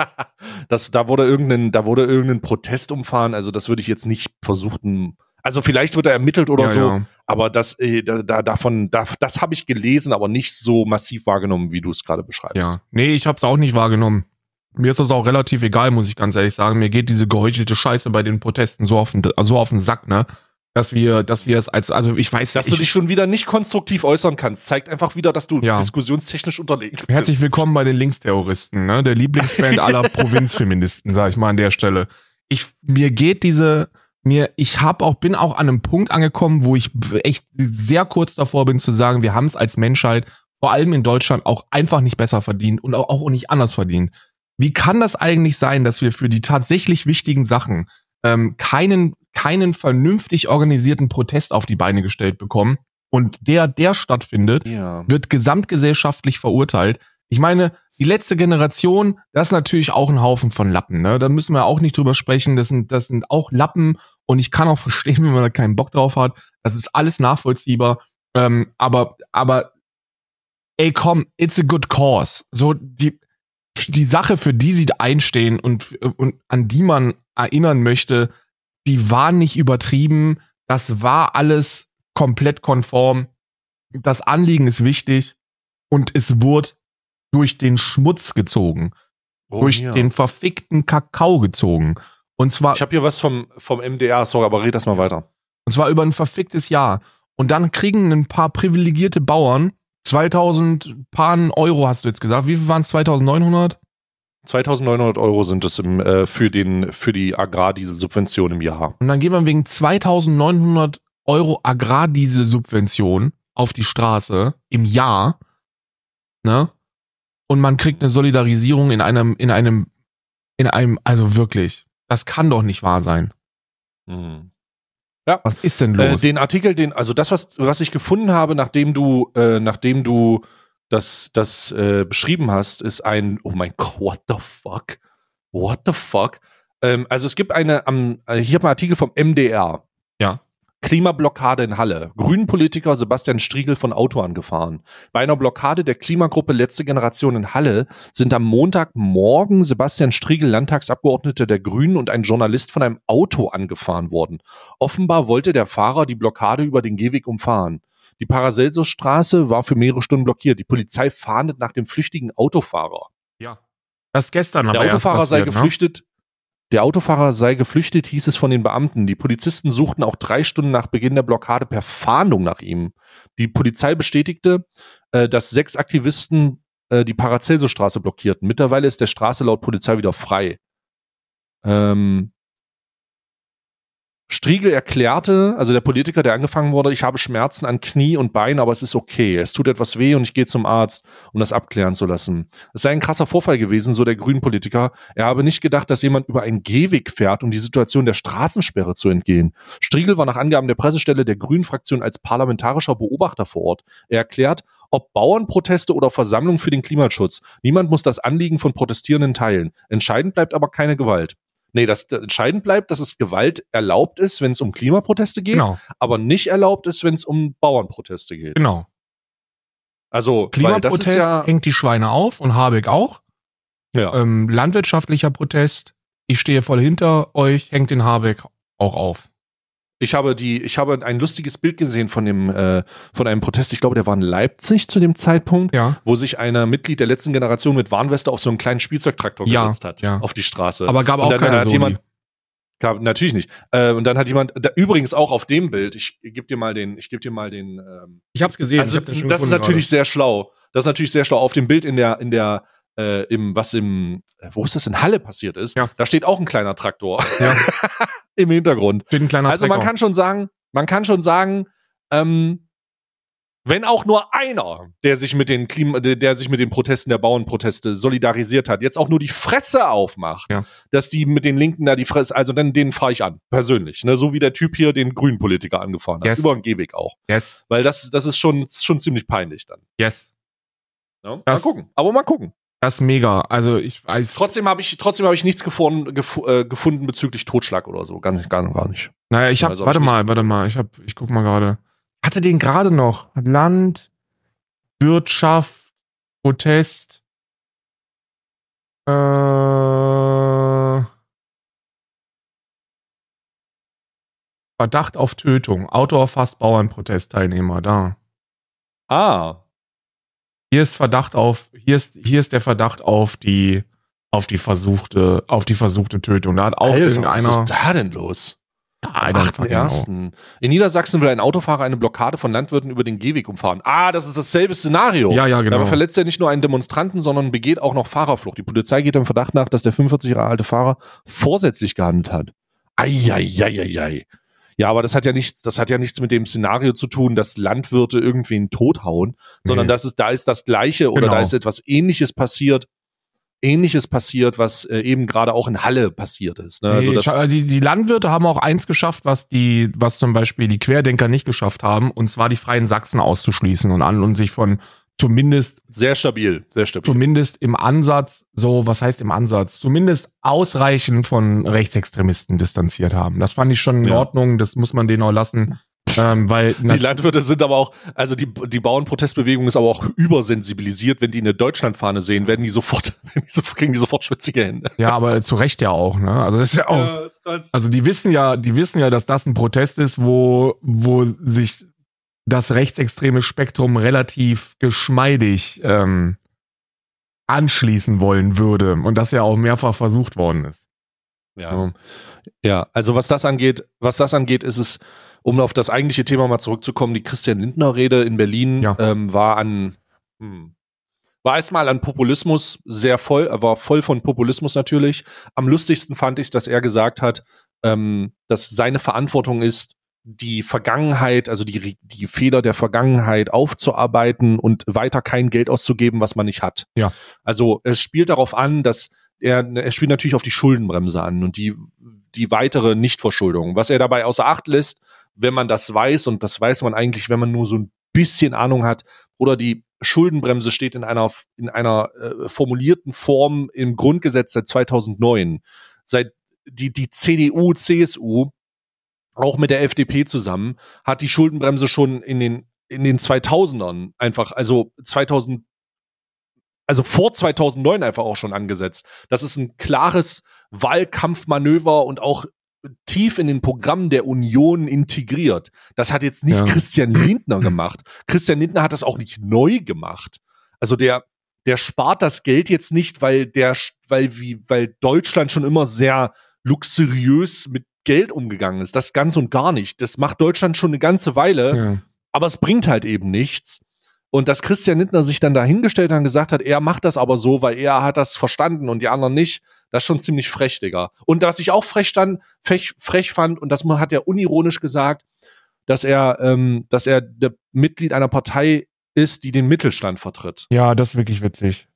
*laughs* das, da wurde irgendein, da wurde irgendein Protest umfahren. Also das würde ich jetzt nicht versuchen. Also vielleicht wird er ermittelt oder
ja,
so,
ja.
aber das, äh, da, da, davon, da, das habe ich gelesen, aber nicht so massiv wahrgenommen, wie du es gerade beschreibst.
Ja. Nee, ich hab's auch nicht wahrgenommen. Mir ist das auch relativ egal, muss ich ganz ehrlich sagen. Mir geht diese geheuchelte Scheiße bei den Protesten so auf den, so auf den Sack, ne? Dass wir, dass wir es als, also ich weiß
Dass
ich,
du dich schon wieder nicht konstruktiv äußern kannst, zeigt einfach wieder, dass du
Ja.
diskussionstechnisch unterlegen bist.
Herzlich willkommen bei den Linksterroristen, ne? Der Lieblingsband aller *laughs* Provinzfeministen, sag ich mal an der Stelle. Ich mir geht diese mir ich hab auch bin auch an einem Punkt angekommen, wo ich echt sehr kurz davor bin zu sagen, wir haben es als Menschheit vor allem in Deutschland auch einfach nicht besser verdient und auch, auch nicht anders verdient. Wie kann das eigentlich sein, dass wir für die tatsächlich wichtigen Sachen ähm, keinen keinen vernünftig organisierten Protest auf die Beine gestellt bekommen und der der stattfindet,
Ja.
wird gesamtgesellschaftlich verurteilt. Ich meine, die letzte Generation, das ist natürlich auch ein Haufen von Lappen, ne? Da müssen wir auch nicht drüber sprechen. Das sind, das sind auch Lappen und ich kann auch *laughs* verstehen, wenn man da keinen Bock drauf hat. Das ist alles nachvollziehbar. Ähm, aber, aber, ey, komm, it's a good cause. So, die, die Sache, für die sie einstehen und, und an die man erinnern möchte, die war nicht übertrieben. Das war alles komplett konform. Das Anliegen ist wichtig und es wurde durch den Schmutz gezogen,
Oh,
durch
ja.
den verfickten Kakao gezogen. Und zwar,
Ich habe hier was vom, vom MDR, sorry, aber red das mal weiter.
und zwar über ein verficktes Jahr. Und dann kriegen ein paar privilegierte Bauern 2000 paar Euro, hast du jetzt gesagt. Wie viel waren es? 2900?
2900 Euro sind es im, äh, für, den, für die Agrardieselsubvention im Jahr.
Und dann geht man wegen 2900 Euro Agrardieselsubvention auf die Straße im Jahr, ne? Und man kriegt eine Solidarisierung in einem, in einem, in einem, also wirklich, das kann doch nicht wahr sein.
Mhm.
Was ist denn
Äh,
los?
den Artikel, den, also das, was, was ich gefunden habe, nachdem du, äh, nachdem du das, das äh, beschrieben hast, ist ein, oh mein Gott, what the fuck? What the fuck? Ähm, also es gibt eine, am, äh, hier habe ein Artikel vom MDR. Klimablockade in Halle. Grünen-Politiker Sebastian Striegel von Auto angefahren. Bei einer Blockade der Klimagruppe Letzte Generation in Halle sind am Montagmorgen Sebastian Striegel, Landtagsabgeordneter der Grünen und ein Journalist von einem Auto angefahren worden. Offenbar wollte der Fahrer die Blockade über den Gehweg umfahren. Die Paracelsus-Straße war für mehrere Stunden blockiert. Die Polizei fahndet nach dem flüchtigen Autofahrer.
ja. Das gestern
Der Autofahrer sei
passiert, ne?
Der Autofahrer sei geflüchtet, hieß es von den Beamten. Die Polizisten suchten auch drei Stunden nach Beginn der Blockade per Fahndung nach ihm. Die Polizei bestätigte, äh, dass sechs Aktivisten äh, die Paracelsus-Straße blockierten. Mittlerweile ist der Straße laut Polizei wieder frei. Ähm, Striegel erklärte, also der Politiker, der angefangen wurde, ich habe Schmerzen an Knie und Bein, aber es ist okay. Es tut etwas weh und ich gehe zum Arzt, um das abklären zu lassen. Es sei ein krasser Vorfall gewesen, so der Grünen-Politiker. Er habe nicht gedacht, dass jemand über einen Gehweg fährt, um die Situation der Straßensperre zu entgehen. Striegel war nach Angaben der Pressestelle der Grünen-Fraktion als parlamentarischer Beobachter vor Ort. Er erklärt, ob Bauernproteste oder Versammlungen für den Klimaschutz. Niemand muss das Anliegen von Protestierenden teilen. Entscheidend bleibt aber keine Gewalt. Nee, das entscheidend bleibt, dass es Gewalt erlaubt ist, wenn es um Klimaproteste geht,
Genau,
aber nicht erlaubt ist, wenn es um Bauernproteste geht.
genau.
Also,
Klimaprotest
ja,
hängt die Schweine auf und Habeck auch.
ja.
Ähm, landwirtschaftlicher Protest, ich stehe voll hinter euch, hängt den Habeck auch auf.
Ich habe die, ich habe ein lustiges Bild gesehen von dem, äh, von einem Protest. Ich glaube, der war in Leipzig zu dem Zeitpunkt,
Ja.
wo sich einer Mitglied der letzten Generation mit Warnweste auf so einen kleinen Spielzeugtraktor
Ja,
gesetzt hat,
ja.
auf die Straße.
Aber gab auch
dann
keine
hat jemand, gab, natürlich nicht. Äh, und dann hat jemand, da, übrigens auch auf dem Bild, ich gebe dir mal den, ich gebe dir mal den, ähm,
Ich hab's gesehen.
also das ist natürlich sehr schlau. Das ist natürlich sehr schlau. Auf dem Bild in der, in der, äh, im, was im, äh, wo ist das in Halle passiert ist,
Ja.
da steht auch ein kleiner Traktor.
Ja. *laughs*
im Hintergrund.
Steht ein kleiner
Also man kann schon sagen, man kann schon sagen, ähm, wenn auch nur einer, der sich mit den Klima, der, sich mit den Protesten der Bauernproteste solidarisiert hat, jetzt auch nur die Fresse aufmacht,
Ja.
dass die mit den Linken da die Fresse, also dann den fahre ich an, persönlich, ne, so wie der Typ hier den grünen Politiker angefahren hat,
Yes.
über den Gehweg auch,
yes,
weil das, das ist schon, schon ziemlich peinlich dann.
yes.
Ne? Mal gucken, aber mal gucken.
Das ist mega. Also ich weiß.
Trotzdem habe ich, trotzdem habe ich nichts gefunden, gefu äh, gefunden bezüglich Totschlag oder so, gar, gar, gar nicht.
Naja, ich habe,
Also hab
warte
ich
mal,
nicht-
warte mal, ich habe, ich guck mal gerade. Hatte den gerade noch. Land, Wirtschaft, Protest. Äh, Verdacht auf Tötung. Auto erfasst Bauernprotestteilnehmer. Da.
Ah,
Hier ist Verdacht auf, hier ist, hier ist der Verdacht auf die, auf die versuchte, auf die versuchte Tötung. Da hat auch
Alter, was
irgendeiner.
ist da denn los? Am
einer fucking auch.
8.1. In Niedersachsen will ein Autofahrer eine Blockade von Landwirten über den Gehweg umfahren. Ah, das ist dasselbe Szenario.
Ja, ja, genau.
Dabei verletzt er nicht nur einen Demonstranten, sondern begeht auch noch Fahrerflucht. Die Polizei geht dem Verdacht nach, dass der 45 Jahre alte Fahrer vorsätzlich gehandelt hat. Eieieiei. Ja, aber das hat ja nichts, das hat ja nichts mit dem Szenario zu tun, dass Landwirte irgendwen tothauen, sondern
Nee.
das ist, da ist das Gleiche oder
Genau.
da ist etwas Ähnliches passiert. Ähnliches passiert, was äh, eben gerade auch in Halle passiert ist. Ne? Also
Nee, scha- die, die Landwirte haben auch eins geschafft, was die, was zum Beispiel die Querdenker nicht geschafft haben, und zwar die Freien Sachsen auszuschließen und an und sich von zumindest,
sehr stabil, sehr stabil.
zumindest im Ansatz, so, was heißt im Ansatz, zumindest ausreichend von Rechtsextremisten distanziert haben. Das fand ich schon in
Ja.
Ordnung, das muss man denen auch lassen. *laughs* Ähm, weil
Die Landwirte sind aber auch, also die, die Bauernprotestbewegung ist aber auch übersensibilisiert. Wenn die eine Deutschlandfahne sehen, werden die sofort, *laughs* werden die sofort- kriegen die sofort schwitzige Hände.
ja, aber zu Recht ja auch, ne? Also das ist ja auch.
ist krass.
Also die wissen ja, die wissen ja, dass das ein Protest ist, wo, wo sich das rechtsextreme Spektrum relativ geschmeidig ähm, anschließen wollen würde und das ja auch mehrfach versucht worden ist.
Ja.
So.
ja, also was das angeht, was das angeht, ist es, um auf das eigentliche Thema mal zurückzukommen, die Christian Lindner Rede in Berlin
Ja.
ähm, war an, hm, war erstmal an Populismus sehr voll, war voll von Populismus natürlich. Am lustigsten fand ich, dass er gesagt hat, ähm, dass seine Verantwortung ist, die Vergangenheit, also die, die Fehler der Vergangenheit aufzuarbeiten und weiter kein Geld auszugeben, was man nicht hat.
Ja.
Also es spielt darauf an, dass er, er spielt natürlich auf die Schuldenbremse an und die, die weitere Nichtverschuldung. Was er dabei außer Acht lässt, wenn man das weiß, und das weiß man eigentlich, wenn man nur so ein bisschen Ahnung hat, oder die Schuldenbremse steht in einer, in einer äh, formulierten Form im Grundgesetz seit 2009. Seit die, die CDU, CSU, auch mit der FDP zusammen, hat die Schuldenbremse schon in den, in den 2000ern einfach, also 2000, also vor 2009 einfach auch schon angesetzt. Das ist ein klares Wahlkampfmanöver und auch tief in den Programmen der Union integriert. Das hat jetzt nicht
Ja.
Christian Lindner gemacht. Christian Lindner hat das auch nicht neu gemacht. Also der, der spart das Geld jetzt nicht, weil der, weil wie, weil Deutschland schon immer sehr luxuriös mit Geld umgegangen ist. Das ganz und gar nicht. Das macht Deutschland schon eine ganze Weile
Ja.
aber es bringt halt eben nichts. Und dass Christian Lindner sich dann dahingestellt hat und gesagt hat, er macht das aber so, weil er hat das verstanden und die anderen nicht, das ist schon ziemlich frech, Digga. Und was ich auch frech, stand, frech, frech fand, und das hat er unironisch gesagt, dass er, ähm, dass er der Mitglied einer Partei ist, die den Mittelstand vertritt.
ja, das ist wirklich witzig.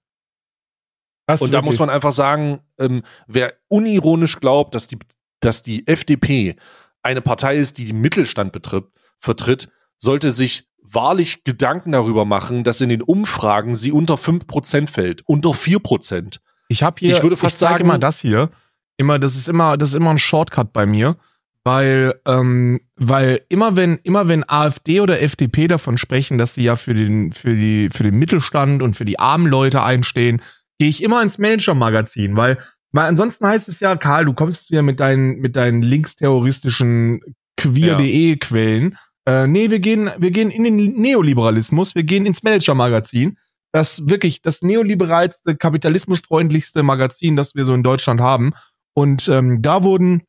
Das
Und da
wirklich-
muss man einfach sagen, ähm, wer unironisch glaubt, dass die, dass die FDP eine Partei ist, die den Mittelstand betritt, vertritt, sollte sich wahrlich Gedanken darüber machen, dass in den Umfragen sie unter 5% fällt, unter 4%.
Ich habe hier,
Ich würde fast
zeig
sagen-
immer das hier. Immer, das ist immer, das ist immer ein Shortcut bei mir, weil, ähm, weil immer wenn, immer wenn AfD oder FDP davon sprechen, dass sie ja für den, für die, für den Mittelstand und für die armen Leute einstehen, gehe ich immer ins Manager-Magazin, weil, weil ansonsten heißt es ja, Karl, du kommst wieder mit deinen, mit deinen linksterroristischen queer.de Quellen. Äh, nee, wir gehen, wir gehen in den Neoliberalismus, wir gehen ins Manager-Magazin das wirklich das neoliberalste, kapitalismusfreundlichste Magazin, das wir so in Deutschland haben. Und ähm, da wurden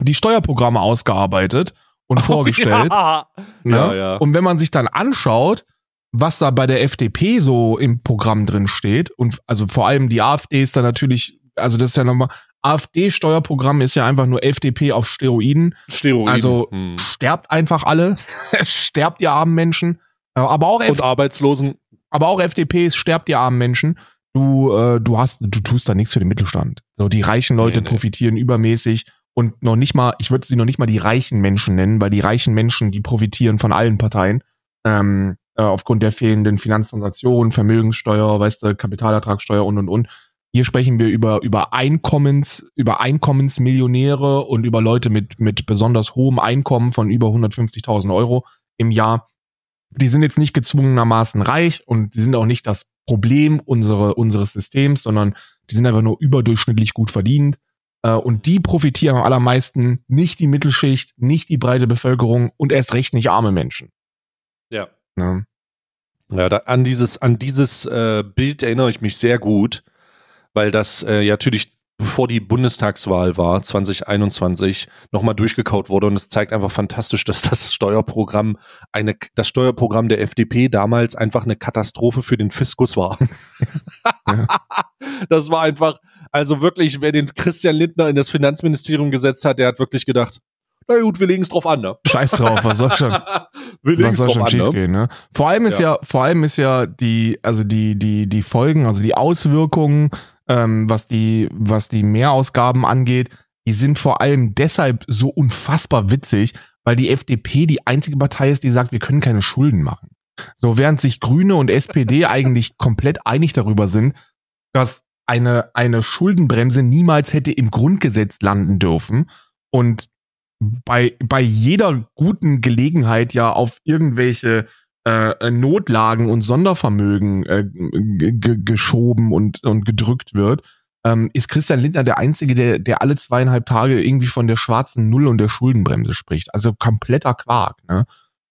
die Steuerprogramme ausgearbeitet und *laughs* vorgestellt.
Ja,
ne?
ja, ja.
Und wenn man sich dann anschaut, was da bei der FDP so im Programm drin steht, und also vor allem die AfD ist da natürlich also das ist ja nochmal, AfD-Steuerprogramm ist ja einfach nur FDP auf Steroiden.
Steroiden.
Also hm. sterbt einfach alle, *laughs* sterbt ihr armen Menschen. Aber auch
F Und Arbeitslosen.
Aber auch FDP sterbt ihr armen Menschen. Du, äh, du hast, du tust da nichts für den Mittelstand. So, die reichen Leute nee, nee. profitieren übermäßig und noch nicht mal, ich würde sie noch nicht mal die reichen Menschen nennen, weil die reichen Menschen, die profitieren von allen Parteien. Ähm, äh, aufgrund der fehlenden Finanztransaktionen, Vermögenssteuer, weißt du, Kapitalertragssteuer und und und. Hier sprechen wir über, über Einkommens, über Einkommensmillionäre und über Leute mit, mit besonders hohem Einkommen von über 150.000 Euro im Jahr. Die sind jetzt nicht gezwungenermaßen reich und die sind auch nicht das Problem unsere, unseres Systems, sondern die sind einfach nur überdurchschnittlich gut verdient. Äh, und die profitieren am allermeisten nicht die Mittelschicht, nicht die breite Bevölkerung und erst recht nicht arme Menschen.
Ja. Ja, ja da, an dieses, an dieses äh, Bild erinnere ich mich sehr gut weil das äh, ja natürlich bevor die Bundestagswahl war, 2021, nochmal durchgekaut wurde. Und es zeigt einfach fantastisch, dass das Steuerprogramm eine, das Steuerprogramm der FDP damals einfach eine Katastrophe für den Fiskus war. Ja. *laughs* Das war einfach, also wirklich, wer den Christian Lindner in das Finanzministerium gesetzt hat, der hat wirklich gedacht, na gut, wir legen es drauf an, ne?
Scheiß drauf, was soll schon, *laughs* was soll schon ne? gehen, ne? Vor allem ist ja. ja, vor allem ist ja die, also die, die, die Folgen, also die Auswirkungen ähm, was die, was die Mehrausgaben angeht, die sind vor allem deshalb so unfassbar witzig, weil die FDP die einzige Partei ist, die sagt, wir können keine Schulden machen. So, während sich Grüne und SPD *laughs* eigentlich komplett einig darüber sind, dass eine, eine Schuldenbremse niemals hätte im Grundgesetz landen dürfen und bei, bei jeder guten Gelegenheit ja auf irgendwelche äh, äh, Notlagen und Sondervermögen äh, geschoben und, und gedrückt wird, ähm, ist Christian Lindner der Einzige, der, der alle zweieinhalb Tage irgendwie von der schwarzen Null und der Schuldenbremse spricht. Also kompletter Quark. Ne?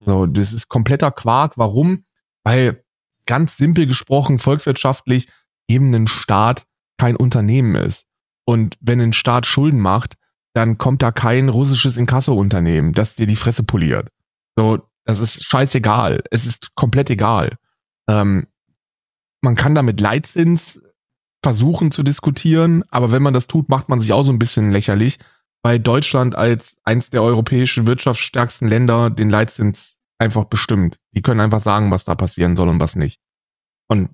So, das ist kompletter Quark. Warum? Weil ganz simpel gesprochen, volkswirtschaftlich eben ein Staat kein Unternehmen ist. Und wenn ein Staat Schulden macht, dann kommt da kein russisches Inkasso-Unternehmen, das dir die Fresse poliert. So, das ist scheißegal. Es ist komplett egal. Ähm, man kann da mit Leitzins versuchen zu diskutieren, aber wenn man das tut, macht man sich auch so ein bisschen lächerlich, weil Deutschland als eins der europäischen wirtschaftsstärksten Länder den Leitzins einfach bestimmt. Die können einfach sagen, was da passieren soll und was nicht. Und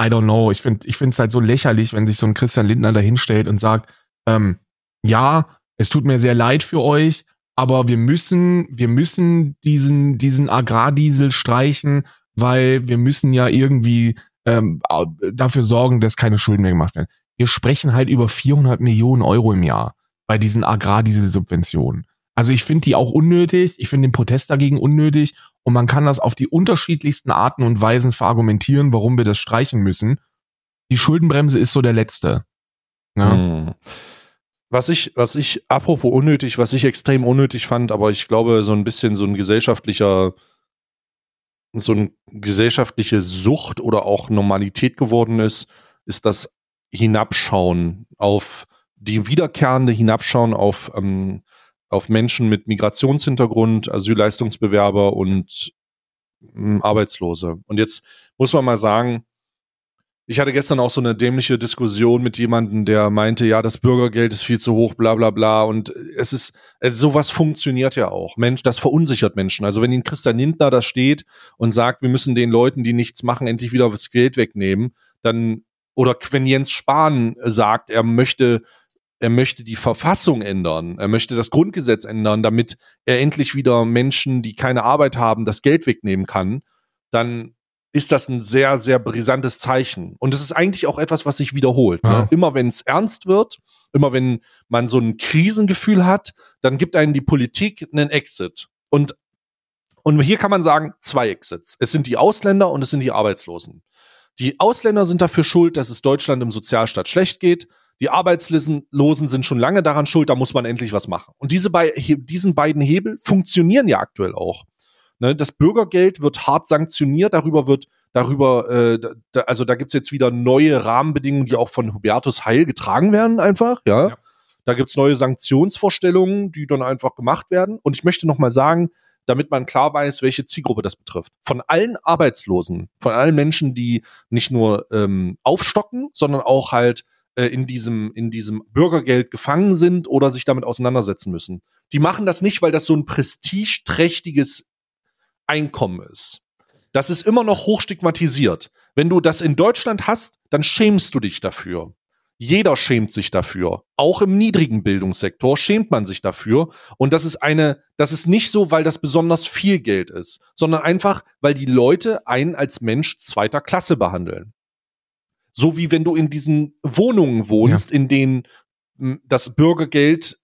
I don't know, ich finde ich finde es halt so lächerlich, wenn sich so ein Christian Lindner da hinstellt und sagt, ähm, ja, es tut mir sehr leid für euch, aber wir müssen, wir müssen diesen, diesen Agrardiesel streichen, weil wir müssen ja irgendwie ähm, dafür sorgen, dass keine Schulden mehr gemacht werden. Wir sprechen halt über 400 Millionen Euro im Jahr bei diesen Agrardiesel-Subventionen. Also ich finde die auch unnötig, ich finde den Protest dagegen unnötig und man kann das auf die unterschiedlichsten Arten und Weisen verargumentieren, warum wir das streichen müssen. Die Schuldenbremse ist so der letzte. Ja. Hm.
Was ich, was ich, apropos unnötig, was ich extrem unnötig fand, aber ich glaube, so ein bisschen so ein gesellschaftlicher, so eine gesellschaftliche Sucht oder auch Normalität geworden ist, ist das Hinabschauen auf die wiederkehrende Hinabschauen auf, ähm, auf Menschen mit Migrationshintergrund, Asylleistungsbewerber und ähm, Arbeitslose. Und jetzt muss man mal sagen, ich hatte gestern auch so eine dämliche Diskussion mit jemandem, der meinte, ja, das Bürgergeld ist viel zu hoch, bla bla bla. Und es ist, es, sowas funktioniert ja auch. Mensch, das verunsichert Menschen. Also wenn Ihnen Christian Lindner da steht und sagt, wir müssen den Leuten, die nichts machen, endlich wieder das Geld wegnehmen, dann, oder wenn Jens Spahn sagt, er möchte er möchte die Verfassung ändern, er möchte das Grundgesetz ändern, damit er endlich wieder Menschen, die keine Arbeit haben, das Geld wegnehmen kann, dann ist das ein sehr, sehr brisantes Zeichen. Und es ist eigentlich auch etwas, was sich wiederholt. Ne? Ja. Ne? Immer wenn es ernst wird, immer wenn man so ein Krisengefühl hat, dann gibt einem die Politik einen Exit. Und, und hier kann man sagen, zwei Exits. Es sind die Ausländer und es sind die Arbeitslosen. Die Ausländer sind dafür schuld, dass es Deutschland im Sozialstaat schlecht geht. Die Arbeitslosen sind schon lange daran schuld, da muss man endlich was machen. Und diese bei, diesen beiden Hebel funktionieren ja aktuell auch. Ne, das Bürgergeld wird hart sanktioniert, darüber wird darüber, äh, da, also da gibt's jetzt wieder neue Rahmenbedingungen, die auch von Hubertus Heil getragen werden, einfach, ja. ja. Da gibt's neue Sanktionsvorstellungen, die dann einfach gemacht werden. Und ich möchte nochmal sagen, damit man klar weiß, welche Zielgruppe das betrifft. Von allen Arbeitslosen, von allen Menschen, die nicht nur ähm, aufstocken, sondern auch halt äh, in diesem, in diesem Bürgergeld gefangen sind oder sich damit auseinandersetzen müssen. Die machen das nicht, weil das so ein prestigeträchtiges Einkommen ist. Das ist immer noch hochstigmatisiert. Wenn du das in Deutschland hast, dann schämst du dich dafür. Jeder schämt sich dafür. Auch im niedrigen Bildungssektor schämt man sich dafür. Und das ist eine, das ist nicht so, weil das besonders viel Geld ist, sondern einfach, weil die Leute einen als Mensch zweiter Klasse behandeln. So wie wenn du in diesen Wohnungen wohnst, ja. in denen hm, das Bürgergeld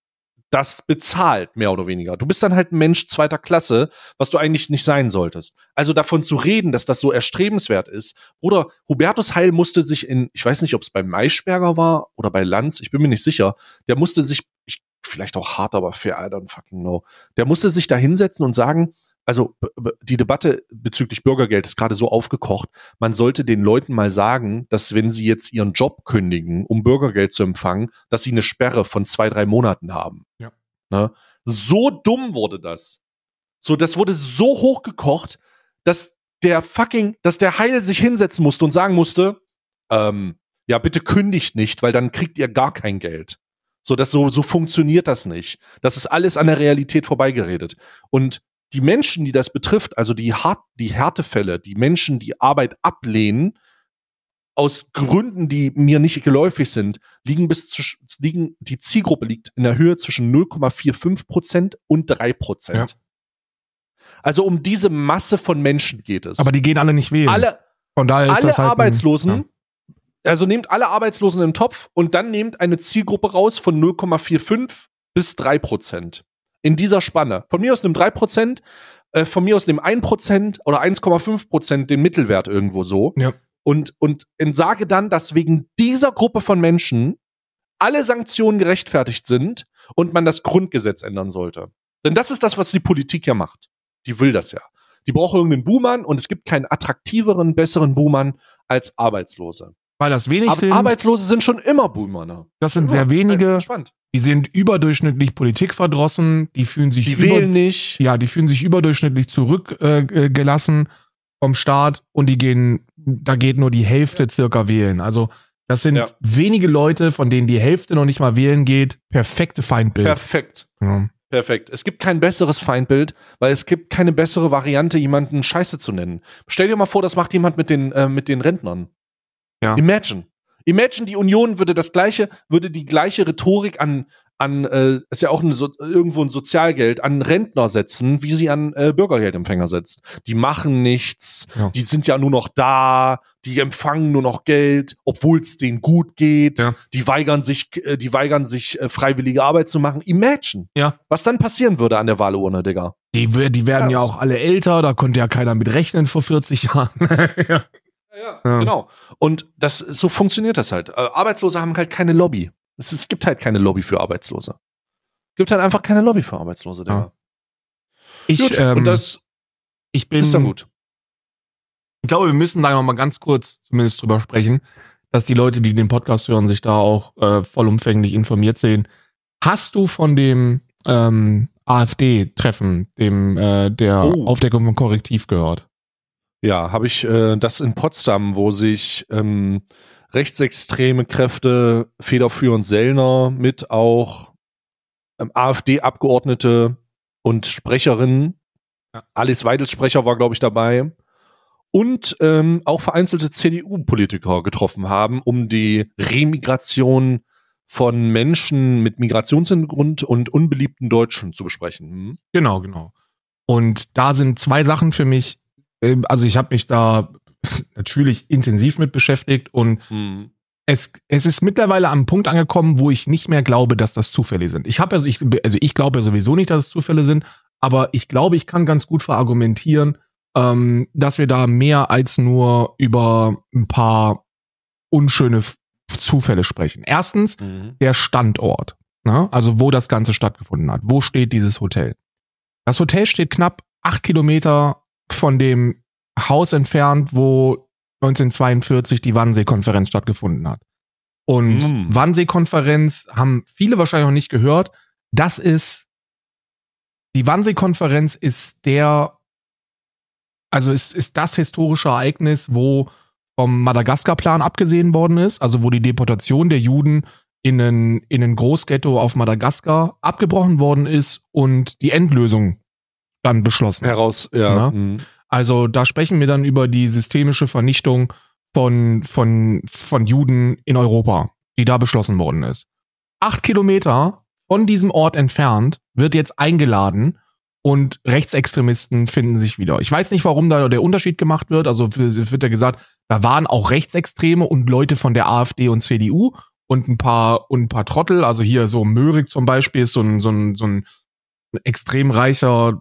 das bezahlt, mehr oder weniger. Du bist dann halt ein Mensch zweiter Klasse, was du eigentlich nicht sein solltest. Also davon zu reden, dass das so erstrebenswert ist. Oder Hubertus Heil musste sich in, ich weiß nicht, ob es bei Maischberger war oder bei Lanz, ich bin mir nicht sicher, der musste sich, ich, vielleicht auch hart, aber fair, I don't fucking know. Der musste sich da hinsetzen und sagen, also die Debatte bezüglich Bürgergeld ist gerade so aufgekocht. Man sollte den Leuten mal sagen, dass wenn sie jetzt ihren Job kündigen, um Bürgergeld zu empfangen, dass sie eine Sperre von zwei, drei Monaten haben.
Ja.
Ne? So dumm wurde das. So, das wurde so hochgekocht, dass der fucking, dass der Heil sich hinsetzen musste und sagen musste, ähm, ja, bitte kündigt nicht, weil dann kriegt ihr gar kein Geld. So, das so, so funktioniert das nicht. Das ist alles an der Realität vorbeigeredet. Und die Menschen, die das betrifft, also die, Hart, die Härtefälle, die Menschen, die Arbeit ablehnen, aus Gründen, die mir nicht geläufig sind, liegen bis zu, liegen, die Zielgruppe liegt in der Höhe zwischen 0,45 Prozent und 3 Prozent. Ja. Also um diese Masse von Menschen geht es.
Aber die gehen alle nicht wählen.
Alle,
Von daher ist
alle
das halt
Arbeitslosen,
Ein,
also nehmt alle Arbeitslosen im Topf und dann nehmt eine Zielgruppe raus von 0,45 bis 3 Prozent in dieser Spanne. Von mir aus einem 3%, äh, von mir aus einem 1% oder 1,5% den Mittelwert irgendwo so.
Ja.
Und, und sage dann, dass wegen dieser Gruppe von Menschen alle Sanktionen gerechtfertigt sind und man das Grundgesetz ändern sollte. Denn das ist das, was die Politik ja macht. Die will das ja. Die braucht irgendeinen Buhmann und es gibt keinen attraktiveren, besseren Buhmann als Arbeitslose.
Weil das wenig
Ar
sind.
Arbeitslose sind schon immer Buhmänner.
Das sind
Immer.
sehr wenige.
Spannend.
Die sind überdurchschnittlich politikverdrossen. Die fühlen sich
Die
über,
wählen nicht.
ja, die fühlen sich überdurchschnittlich zurückgelassen äh, gelassen vom Staat und die gehen, da geht nur die Hälfte circa wählen. Also das sind
Ja.
wenige Leute, von denen die Hälfte noch nicht mal wählen geht. Perfekte Feindbild.
Perfekt.
ja.
Perfekt. Es gibt kein besseres Feindbild, weil es gibt keine bessere Variante, jemanden Scheiße zu nennen. Stell dir mal vor, das macht jemand mit den, äh, mit den Rentnern.
Ja.
Imagine. Imagine, die Union würde das gleiche, würde die gleiche Rhetorik an, an, äh, ist ja auch ein so, irgendwo ein Sozialgeld, an Rentner setzen, wie sie an äh, Bürgergeldempfänger setzt. Die machen nichts,
Ja.
die sind ja nur noch da, die empfangen nur noch Geld, obwohl es denen gut geht.
Ja.
Die weigern sich, äh, die weigern sich, äh, freiwillige Arbeit zu machen. Imagine.
Ja.
Was dann passieren würde an der Wahlurne, Digga.
Die, die werden ja
Ja,
auch alle älter, da konnte ja keiner mit rechnen vor 40 Jahren. *laughs* *laughs* ja.
Ja,
Ja.
Genau. Und das, so funktioniert das halt. Äh, Arbeitslose haben halt keine Lobby. Es, es gibt halt keine Lobby für Arbeitslose. Gibt halt einfach keine Lobby für Arbeitslose, Digga.
Ich,
Gut,
ähm,
und das
ich bin,
ist dann gut.
ich glaube, wir müssen da noch mal ganz kurz zumindest drüber sprechen, dass die Leute, die den Podcast hören, sich da auch äh, vollumfänglich informiert sehen. Hast du von dem ähm, AfD-Treffen, dem äh, der
Oh.
Aufdeckung von Korrektiv gehört?
Ja, habe ich äh, das in Potsdam, wo sich ähm, rechtsextreme Kräfte, federführend Sellner, mit auch ähm, AfD-Abgeordnete und Sprecherinnen,
Ja.
Alice Weidels Sprecher war, glaube ich, dabei, und ähm, auch vereinzelte CDU-Politiker getroffen haben, um die Remigration von Menschen mit Migrationshintergrund und unbeliebten Deutschen zu besprechen. Hm?
Genau, genau. Und da sind zwei Sachen für mich, also ich habe mich da *laughs* natürlich intensiv mit beschäftigt und
Hm.
es, es ist mittlerweile am Punkt angekommen, wo ich nicht mehr glaube, dass das Zufälle sind. Ich habe also ich, also ich glaube ja sowieso nicht, dass es Zufälle sind, aber ich glaube, ich kann ganz gut verargumentieren, ähm, dass wir da mehr als nur über ein paar unschöne Zufälle sprechen. Erstens,
Mhm.
der Standort, ne? also wo das Ganze stattgefunden hat. Wo steht dieses Hotel? Das Hotel steht knapp acht Kilometer von dem Haus entfernt, wo 1942 die Wannsee-Konferenz stattgefunden hat. Und
Mm.
Wannsee-Konferenz haben viele wahrscheinlich noch nicht gehört. Das ist, die Wannsee-Konferenz ist der, also ist, ist das historische Ereignis, wo vom Madagaskar-Plan abgesehen worden ist, also wo die Deportation der Juden in ein, in ein Großghetto auf Madagaskar abgebrochen worden ist und die Endlösung dann beschlossen.
Heraus, ja.
Ja.
Mhm.
Also da sprechen wir dann über die systemische Vernichtung von, von, von Juden in Europa, die da beschlossen worden ist. Acht Kilometer von diesem Ort entfernt wird jetzt eingeladen und Rechtsextremisten finden sich wieder. Ich weiß nicht, warum da der Unterschied gemacht wird. Also es wird ja gesagt, da waren auch Rechtsextreme und Leute von der AfD und CDU und ein paar und ein paar Trottel. Also hier so Möhrig zum Beispiel ist so ein, so ein, so ein extrem reicher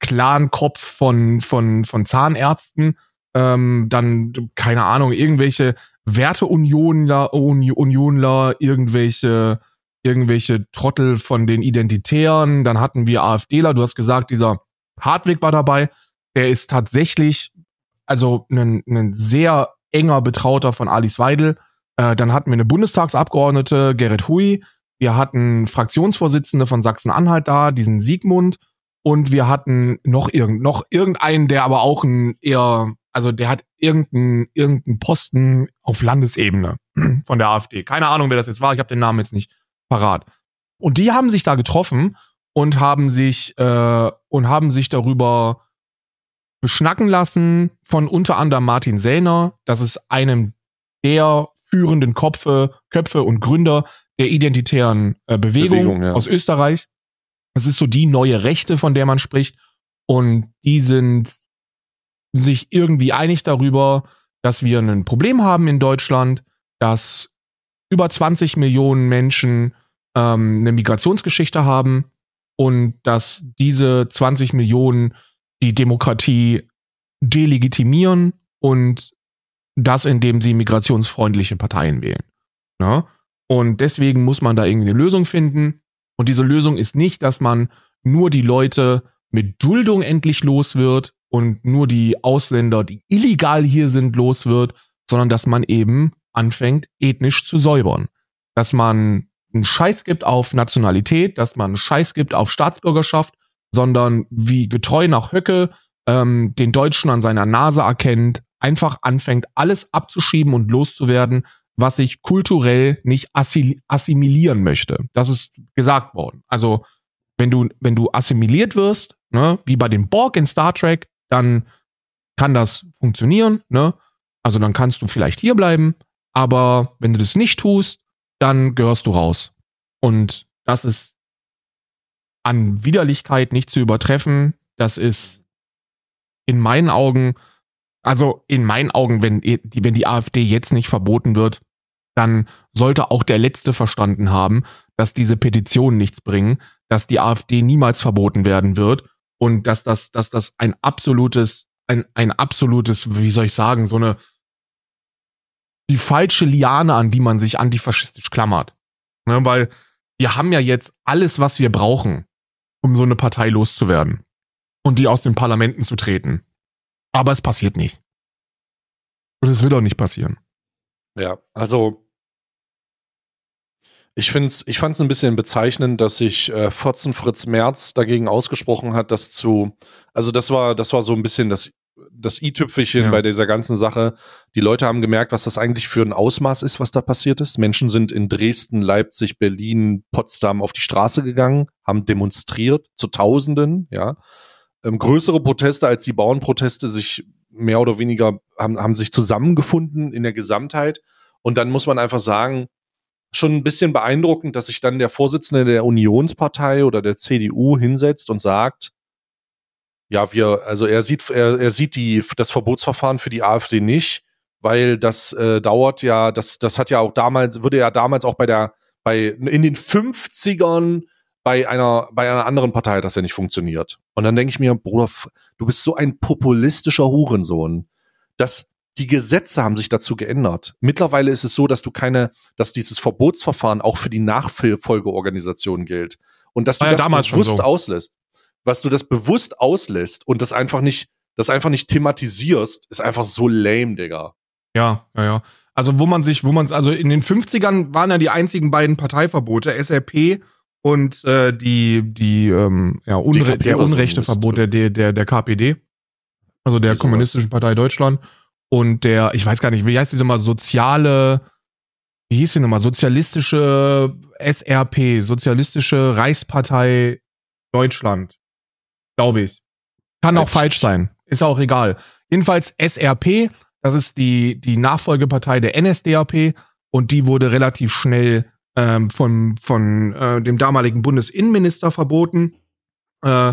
Clan-Kopf von, von, von Zahnärzten, ähm, dann, keine Ahnung, irgendwelche Werteunionler, Uni- Unionler, irgendwelche, irgendwelche Trottel von den Identitären, dann hatten wir AfDler, du hast gesagt, dieser Hartwig war dabei, der ist tatsächlich, also ein, ein sehr enger Betrauter von Alice Weidel, äh, dann hatten wir eine Bundestagsabgeordnete, Gerrit Hui, wir hatten Fraktionsvorsitzende von Sachsen-Anhalt da, diesen Siegmund, und wir hatten noch irgend noch irgendeinen, der aber auch ein eher, also der hat irgendeinen irgendeinen Posten auf Landesebene *clears throat* von der AfD. Keine Ahnung, wer das jetzt war. Ich habe den Namen jetzt nicht parat. Und die haben sich da getroffen und haben sich äh, und haben sich darüber beschnacken lassen von unter anderem Martin Sellner. Das ist einem der führenden Köpfe, Köpfe und Gründer der identitären äh, Bewegung,
Bewegung, ja.
aus Österreich. Es ist so die neue Rechte, von der man spricht. Und die sind sich irgendwie einig darüber, dass wir ein Problem haben in Deutschland, dass über 20 Millionen Menschen ähm, eine Migrationsgeschichte haben und dass diese 20 Millionen die Demokratie delegitimieren und das, indem sie migrationsfreundliche Parteien wählen. Ne? Und deswegen muss man da irgendwie eine Lösung finden. Und diese Lösung ist nicht, dass man nur die Leute mit Duldung endlich los wird und nur die Ausländer, die illegal hier sind, los wird, sondern dass man eben anfängt, ethnisch zu säubern. Dass man einen Scheiß gibt auf Nationalität, dass man einen Scheiß gibt auf Staatsbürgerschaft, sondern wie getreu nach Höcke ähm, den Deutschen an seiner Nase erkennt, einfach anfängt, alles abzuschieben und loszuwerden, was ich kulturell nicht assi- assimilieren möchte. Das ist gesagt worden. Also, wenn du, wenn du assimiliert wirst, ne, wie bei dem Borg in Star Trek, dann kann das funktionieren, ne? Also dann kannst du vielleicht hier bleiben, aber wenn du das nicht tust, dann gehörst du raus. Und das ist an Widerlichkeit nicht zu übertreffen. Das ist in meinen Augen, also in meinen Augen, wenn die, wenn die AfD jetzt nicht verboten wird, dann sollte auch der Letzte verstanden haben, dass diese Petitionen nichts bringen, dass die AfD niemals verboten werden wird und dass das, dass das ein absolutes, ein, ein absolutes, wie soll ich sagen, so eine die falsche Liane, an die man sich antifaschistisch klammert. Ne, weil wir haben ja jetzt alles, was wir brauchen, um so eine Partei loszuwerden und die aus den Parlamenten zu treten. Aber es passiert nicht. Und es wird auch nicht passieren.
Ja, also ich find's, ich fand's ein bisschen bezeichnend, dass sich äh, Fotzen Fritz Merz dagegen ausgesprochen hat, das zu, also das war, das war so ein bisschen das, das i-Tüpfelchen
Ja.
bei dieser ganzen Sache. Die Leute haben gemerkt, was das eigentlich für ein Ausmaß ist, was da passiert ist. Menschen sind in Dresden, Leipzig, Berlin, Potsdam auf die Straße gegangen, haben demonstriert zu Tausenden, ja. Ähm, größere Proteste als die Bauernproteste sich mehr oder weniger haben, haben sich zusammengefunden in der Gesamtheit. Und dann muss man einfach sagen, schon ein bisschen beeindruckend, dass sich dann der Vorsitzende der Unionspartei oder der CDU hinsetzt und sagt, ja, wir, also er sieht, er, er sieht die, das Verbotsverfahren für die AfD nicht, weil das äh, dauert ja, das, das hat ja auch damals, würde ja damals auch bei der, bei, in den 50ern bei einer, bei einer anderen Partei hat das ja nicht funktioniert. Und dann denke ich mir, Bruder, du bist so ein populistischer Hurensohn. Das, die Gesetze haben sich dazu geändert. Mittlerweile ist es so, dass du keine, dass dieses Verbotsverfahren auch für die Nachfolgeorganisation gilt. Und dass du
War ja
das bewusst
so.
auslässt. Was du das bewusst auslässt und das einfach nicht, das einfach nicht thematisierst, ist einfach so lame, Digga.
Ja, ja, ja. Also wo man sich, wo man, also in den 50ern waren ja die einzigen beiden Parteiverbote, SRP und äh, die, die, ähm, ja, Unre der
oder so
unrechte
ist-
Verbot der, der, der, KPD, also der
Wie sowas.
Kommunistischen Partei Deutschland. und der, ich weiß gar nicht, wie heißt die nochmal, soziale, wie hieß die nochmal, sozialistische SRP, Sozialistische Reichspartei Deutschland, glaube ich. Kann auch falsch sein, ist auch egal. Jedenfalls SRP, das ist die, die Nachfolgepartei der NSDAP und die wurde relativ schnell ähm, von, von äh, dem damaligen Bundesinnenminister verboten. Äh,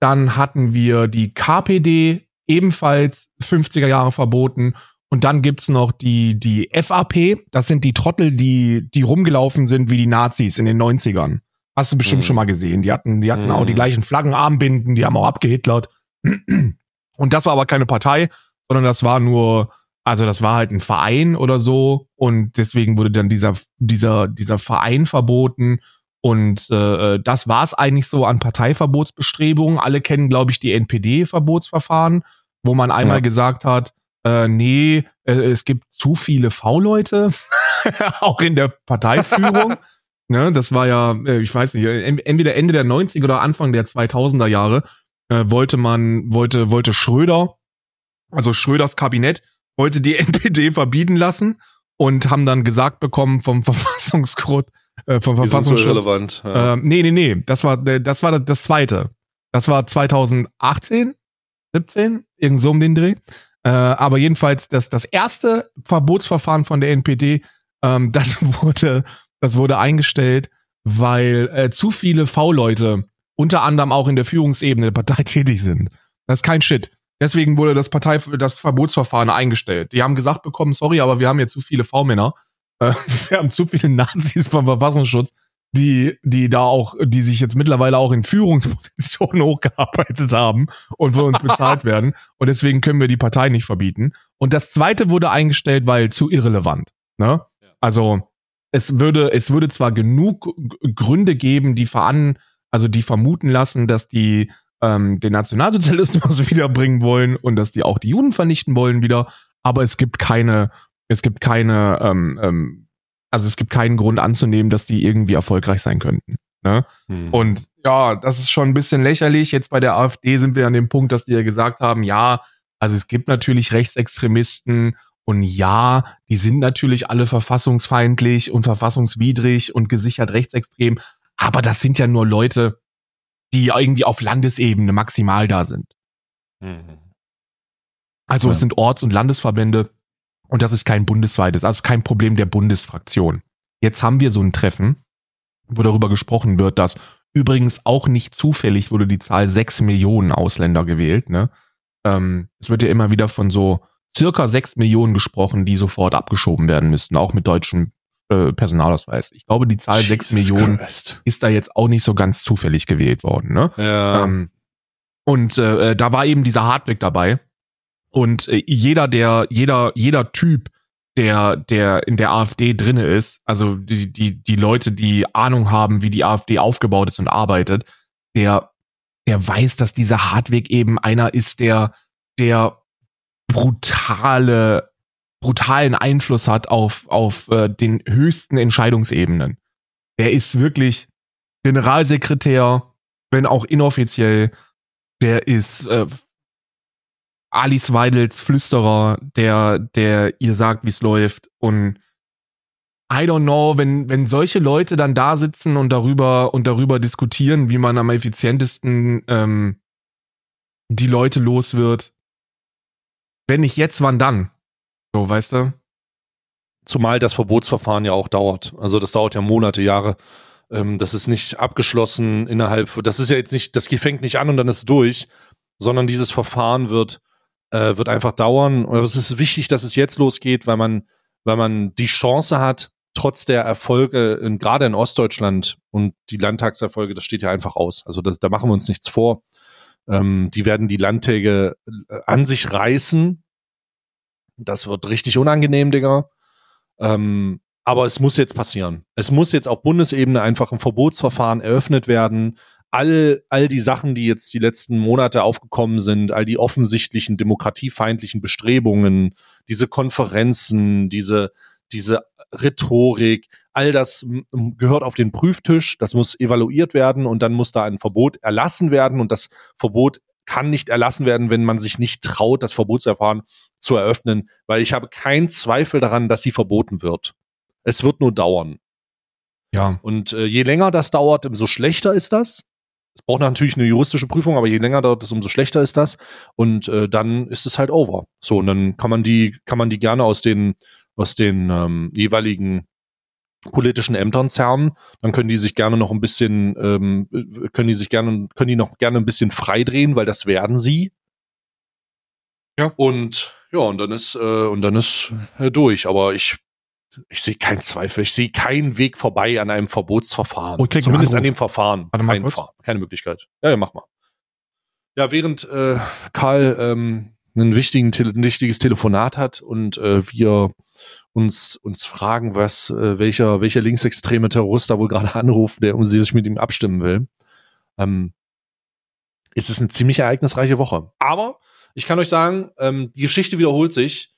dann hatten wir die KPD, ebenfalls 50er Jahre verboten. Und dann gibt's noch die, die FAP, das sind die Trottel, die, die rumgelaufen sind wie die Nazis in den 90ern. Hast du bestimmt mhm. schon mal gesehen. Die hatten, die hatten mhm. auch die gleichen Flaggenarmbinden, die haben auch abgehitlert. Und das war aber keine Partei, sondern das war nur, also das war halt ein Verein oder so. Und deswegen wurde dann dieser, dieser, dieser Verein verboten. Und äh, das war es eigentlich so an Parteiverbotsbestrebungen. Alle kennen, glaube ich, die NPD-Verbotsverfahren, wo man einmal ja. gesagt hat, äh, nee, äh, es gibt zu viele V-Leute, *laughs* auch in der Parteiführung. *laughs* ne, das war ja, äh, ich weiß nicht, entweder Ende der 90er oder Anfang der 2000er Jahre äh, wollte man, wollte, wollte Schröder, also Schröders Kabinett, wollte die *laughs* NPD verbieten lassen und haben dann gesagt bekommen vom *laughs* Verfassungsgrund, äh, vom Verfassungsschutz. So relevant. Ja. Äh, nee, nee, nee, das war, das war das zweite. Das war 2018, 17, irgend so um den Dreh. Äh, aber jedenfalls das, das erste Verbotsverfahren von der NPD, ähm, *laughs* das wurde, das wurde eingestellt, weil äh, zu viele V-Leute unter anderem auch in der Führungsebene der Partei tätig sind. Das ist kein Shit. Deswegen wurde das Partei, das Verbotsverfahren eingestellt. Die haben gesagt bekommen, sorry, aber wir haben hier zu viele V-Männer. Äh, *laughs* wir haben zu viele Nazis vom Verfassungsschutz die, die da auch, die sich jetzt mittlerweile auch in Führungspositionen *laughs* hochgearbeitet haben und von uns bezahlt *laughs* werden. Und deswegen können wir die Partei nicht verbieten. Und das zweite wurde eingestellt, weil zu irrelevant. Ne? Also es würde, es würde zwar genug Gründe geben, die veran, also die vermuten lassen, dass die ähm, den Nationalsozialismus *laughs* wiederbringen wollen und dass die auch die Juden vernichten wollen wieder, aber es gibt keine, es gibt keine ähm, ähm, also es gibt keinen Grund anzunehmen, dass die irgendwie erfolgreich sein könnten. Ne? Hm. Und ja, das ist schon ein bisschen lächerlich. Jetzt bei der AfD sind wir an dem Punkt, dass die ja gesagt haben, ja, also es gibt natürlich Rechtsextremisten und ja, die sind natürlich alle verfassungsfeindlich und verfassungswidrig und gesichert rechtsextrem, aber das sind ja nur Leute, die irgendwie auf Landesebene maximal da sind. Mhm. Also ja. es sind Orts- und Landesverbände, und das ist kein bundesweites, also kein Problem der Bundesfraktion. Jetzt haben wir so ein Treffen, wo darüber gesprochen wird, dass übrigens auch nicht zufällig wurde die Zahl sechs Millionen Ausländer gewählt. Ne? Ähm, es wird ja immer wieder von so circa sechs Millionen gesprochen, die sofort abgeschoben werden müssten, auch mit deutschem äh, Personalausweis. Ich glaube, die Zahl sechs Millionen Christ. ist da jetzt auch nicht so ganz zufällig gewählt worden. Ne? Ja. Ähm, und äh, äh da war eben dieser Hardweg dabei, und äh, jeder, der, jeder, jeder Typ, der, der in der AfD drinne ist, also die, die, die Leute, die Ahnung haben, wie die AfD aufgebaut ist und arbeitet, der, der weiß, dass dieser Hartweg eben einer ist, der, der brutale, brutalen Einfluss hat auf, auf äh, den höchsten Entscheidungsebenen. Der ist wirklich Generalsekretär, wenn auch inoffiziell. Der ist äh, Alice Weidels Flüsterer, der, der ihr sagt, wie es läuft. Und I don't know, wenn, wenn solche Leute dann da sitzen und darüber und darüber diskutieren, wie man am effizientesten ähm, die Leute los wird. Wenn nicht jetzt, wann dann? So, weißt du?
Zumal das Verbotsverfahren ja auch dauert. Also das dauert ja Monate, Jahre. Ähm, das ist nicht abgeschlossen innerhalb, das ist ja jetzt nicht, das fängt nicht an und dann ist es durch, sondern dieses Verfahren wird äh, wird einfach dauern. Und es ist wichtig, dass es jetzt losgeht, weil man, weil man die Chance hat, trotz der Erfolge, in, gerade in Ostdeutschland und die Landtagserfolge, das steht ja einfach aus. Also das, da machen wir uns nichts vor. Ähm, die werden die Landtäge äh, an sich reißen. Das wird richtig unangenehm, Digga. Ähm, aber es muss jetzt passieren. Es muss jetzt auf Bundesebene einfach ein Verbotsverfahren eröffnet werden all, all die Sachen, die jetzt die letzten Monate aufgekommen sind, all die offensichtlichen demokratiefeindlichen Bestrebungen, diese Konferenzen, diese, diese Rhetorik, all das gehört auf den Prüftisch, das muss evaluiert werden und dann muss da ein Verbot erlassen werden und das Verbot kann nicht erlassen werden, wenn man sich nicht traut, das Verbotsverfahren zu eröffnen, weil ich habe keinen Zweifel daran, dass sie verboten wird. Es wird nur dauern.
Ja.
Und äh, je länger das dauert, umso schlechter ist das. Es braucht natürlich eine juristische Prüfung, aber je länger dauert es, umso schlechter ist das. Und äh, dann ist es halt over. So, und dann kann man die, kann man die gerne aus den, aus den ähm, jeweiligen politischen Ämtern zerren, dann können die sich gerne noch ein bisschen, ähm, können die sich gerne, können die noch gerne ein bisschen freidrehen, weil das werden sie.
Ja.
Und ja, und dann ist, äh, und dann ist äh, durch. Aber ich, ich sehe keinen Zweifel. Ich sehe keinen Weg vorbei an einem Verbotsverfahren.
Einen
Zumindest an dem Verfahren.
Warte mal.
Ver- keine Möglichkeit. Ja, ja, mach mal. Ja, während äh, Karl ähm, einen wichtigen, ein wichtiges Telefonat hat und äh, wir uns uns fragen, was äh, welcher welcher linksextreme Terrorist da wohl gerade anruft, der um sich mit ihm abstimmen will. Ähm, ist es eine ziemlich ereignisreiche Woche. Aber ich kann euch sagen, ähm, die Geschichte wiederholt sich.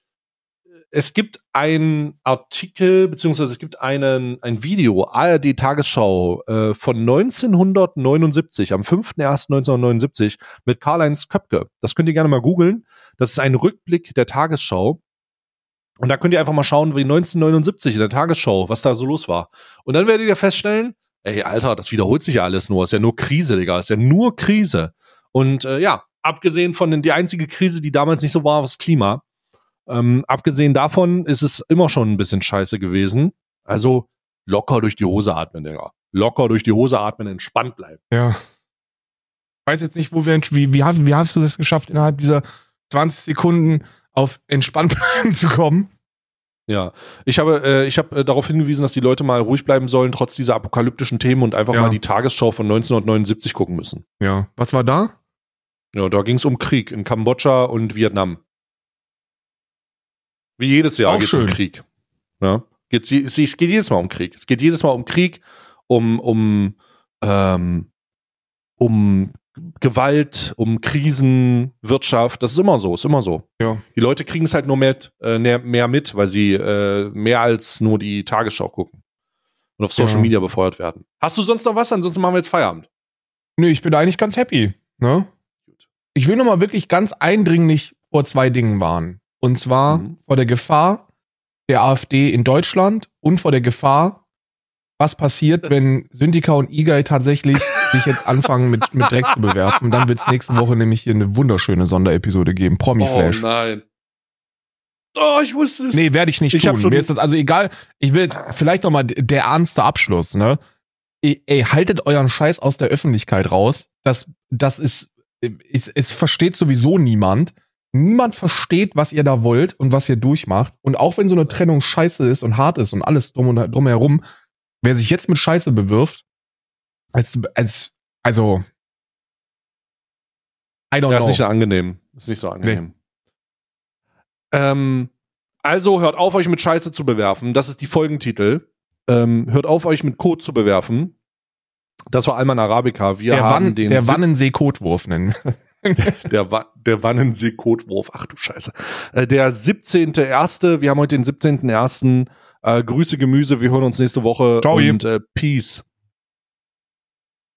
Es gibt einen Artikel, beziehungsweise es gibt einen, ein Video, ARD Tagesschau äh, von 1979, am 5.1.1979 mit Karl-Heinz Köpke. Das könnt ihr gerne mal googeln. Das ist ein Rückblick der Tagesschau. Und da könnt ihr einfach mal schauen, wie 1979 in der Tagesschau, was da so los war. Und dann werdet ihr feststellen, ey, Alter, das wiederholt sich ja alles nur. Ist ja nur Krise, Digga. Ist ja nur Krise. Und äh, ja, abgesehen von den, die einzige Krise, die damals nicht so war, war das Klima. Ähm, abgesehen davon ist es immer schon ein bisschen scheiße gewesen. Also locker durch die Hose atmen, Digga. Locker durch die Hose atmen, entspannt bleiben.
Ja. Ich weiß jetzt nicht, wo wir, wie, wie, wie hast du das geschafft, innerhalb dieser 20 Sekunden auf entspannt *laughs* bleiben zu kommen?
Ja, ich habe, äh, ich habe äh, darauf hingewiesen, dass die Leute mal ruhig bleiben sollen, trotz dieser apokalyptischen Themen und einfach
Ja.
mal die Tagesschau von 1979 gucken müssen.
Ja. Was war da?
Ja, da ging es um Krieg in Kambodscha und Vietnam. Wie jedes Jahr geht es um. Krieg. Ja, es geht jedes Mal um Krieg. Es geht jedes Mal um Krieg, um, um, ähm, um Gewalt, um Krisen, Wirtschaft. Das ist immer so, ist immer so.
Ja.
Die Leute kriegen es halt nur mehr, äh, mehr, mit, weil sie äh, mehr als nur die Tagesschau gucken und auf Social
Ja.
Media befeuert werden. Hast du sonst noch was? Ansonsten machen wir jetzt Feierabend.
Nö, ich bin eigentlich ganz happy. Ne? Ich will nochmal wirklich ganz eindringlich vor zwei Dingen warnen. Und zwar
Mhm.
vor der Gefahr der AfD in Deutschland und vor der Gefahr, was passiert, wenn Syntika und Igay tatsächlich sich jetzt anfangen mit, mit Dreck zu bewerfen. Dann wird es nächste Woche nämlich hier eine wunderschöne Sonderepisode geben. Promi-Flash.
Oh nein. Oh, ich wusste es.
Nee, werde ich nicht
Ich
tun.
schon-
Mir ist das also egal. Ich will vielleicht noch mal d- der ernste Abschluss, ne? Ey, ey, haltet euren Scheiß aus der Öffentlichkeit raus. Das, das ist, es, es versteht sowieso niemand. Niemand versteht, was ihr da wollt und was ihr durchmacht. Und auch wenn so eine Trennung scheiße ist und hart ist und alles drum und drumherum, wer sich jetzt mit Scheiße bewirft, als, als, also, I don't
Ja, ist
know.
nicht so angenehm. Ist nicht so angenehm. Ähm, also hört auf, euch mit Scheiße zu bewerfen. Das ist die Folgentitel. Ähm, hört auf, euch mit Code zu bewerfen. Das war Alman Arabica. Wir
der
haben
Wann,
den
der Wannensee-Kotwurf nennen. *laughs*
der, Wa der Wannensee-Kotwurf. Ach du Scheiße. Äh, der 17.1. Wir haben heute den 17.1. Äh, Grüße Gemüse. Wir hören uns nächste Woche.
Ciao,
und äh, Peace.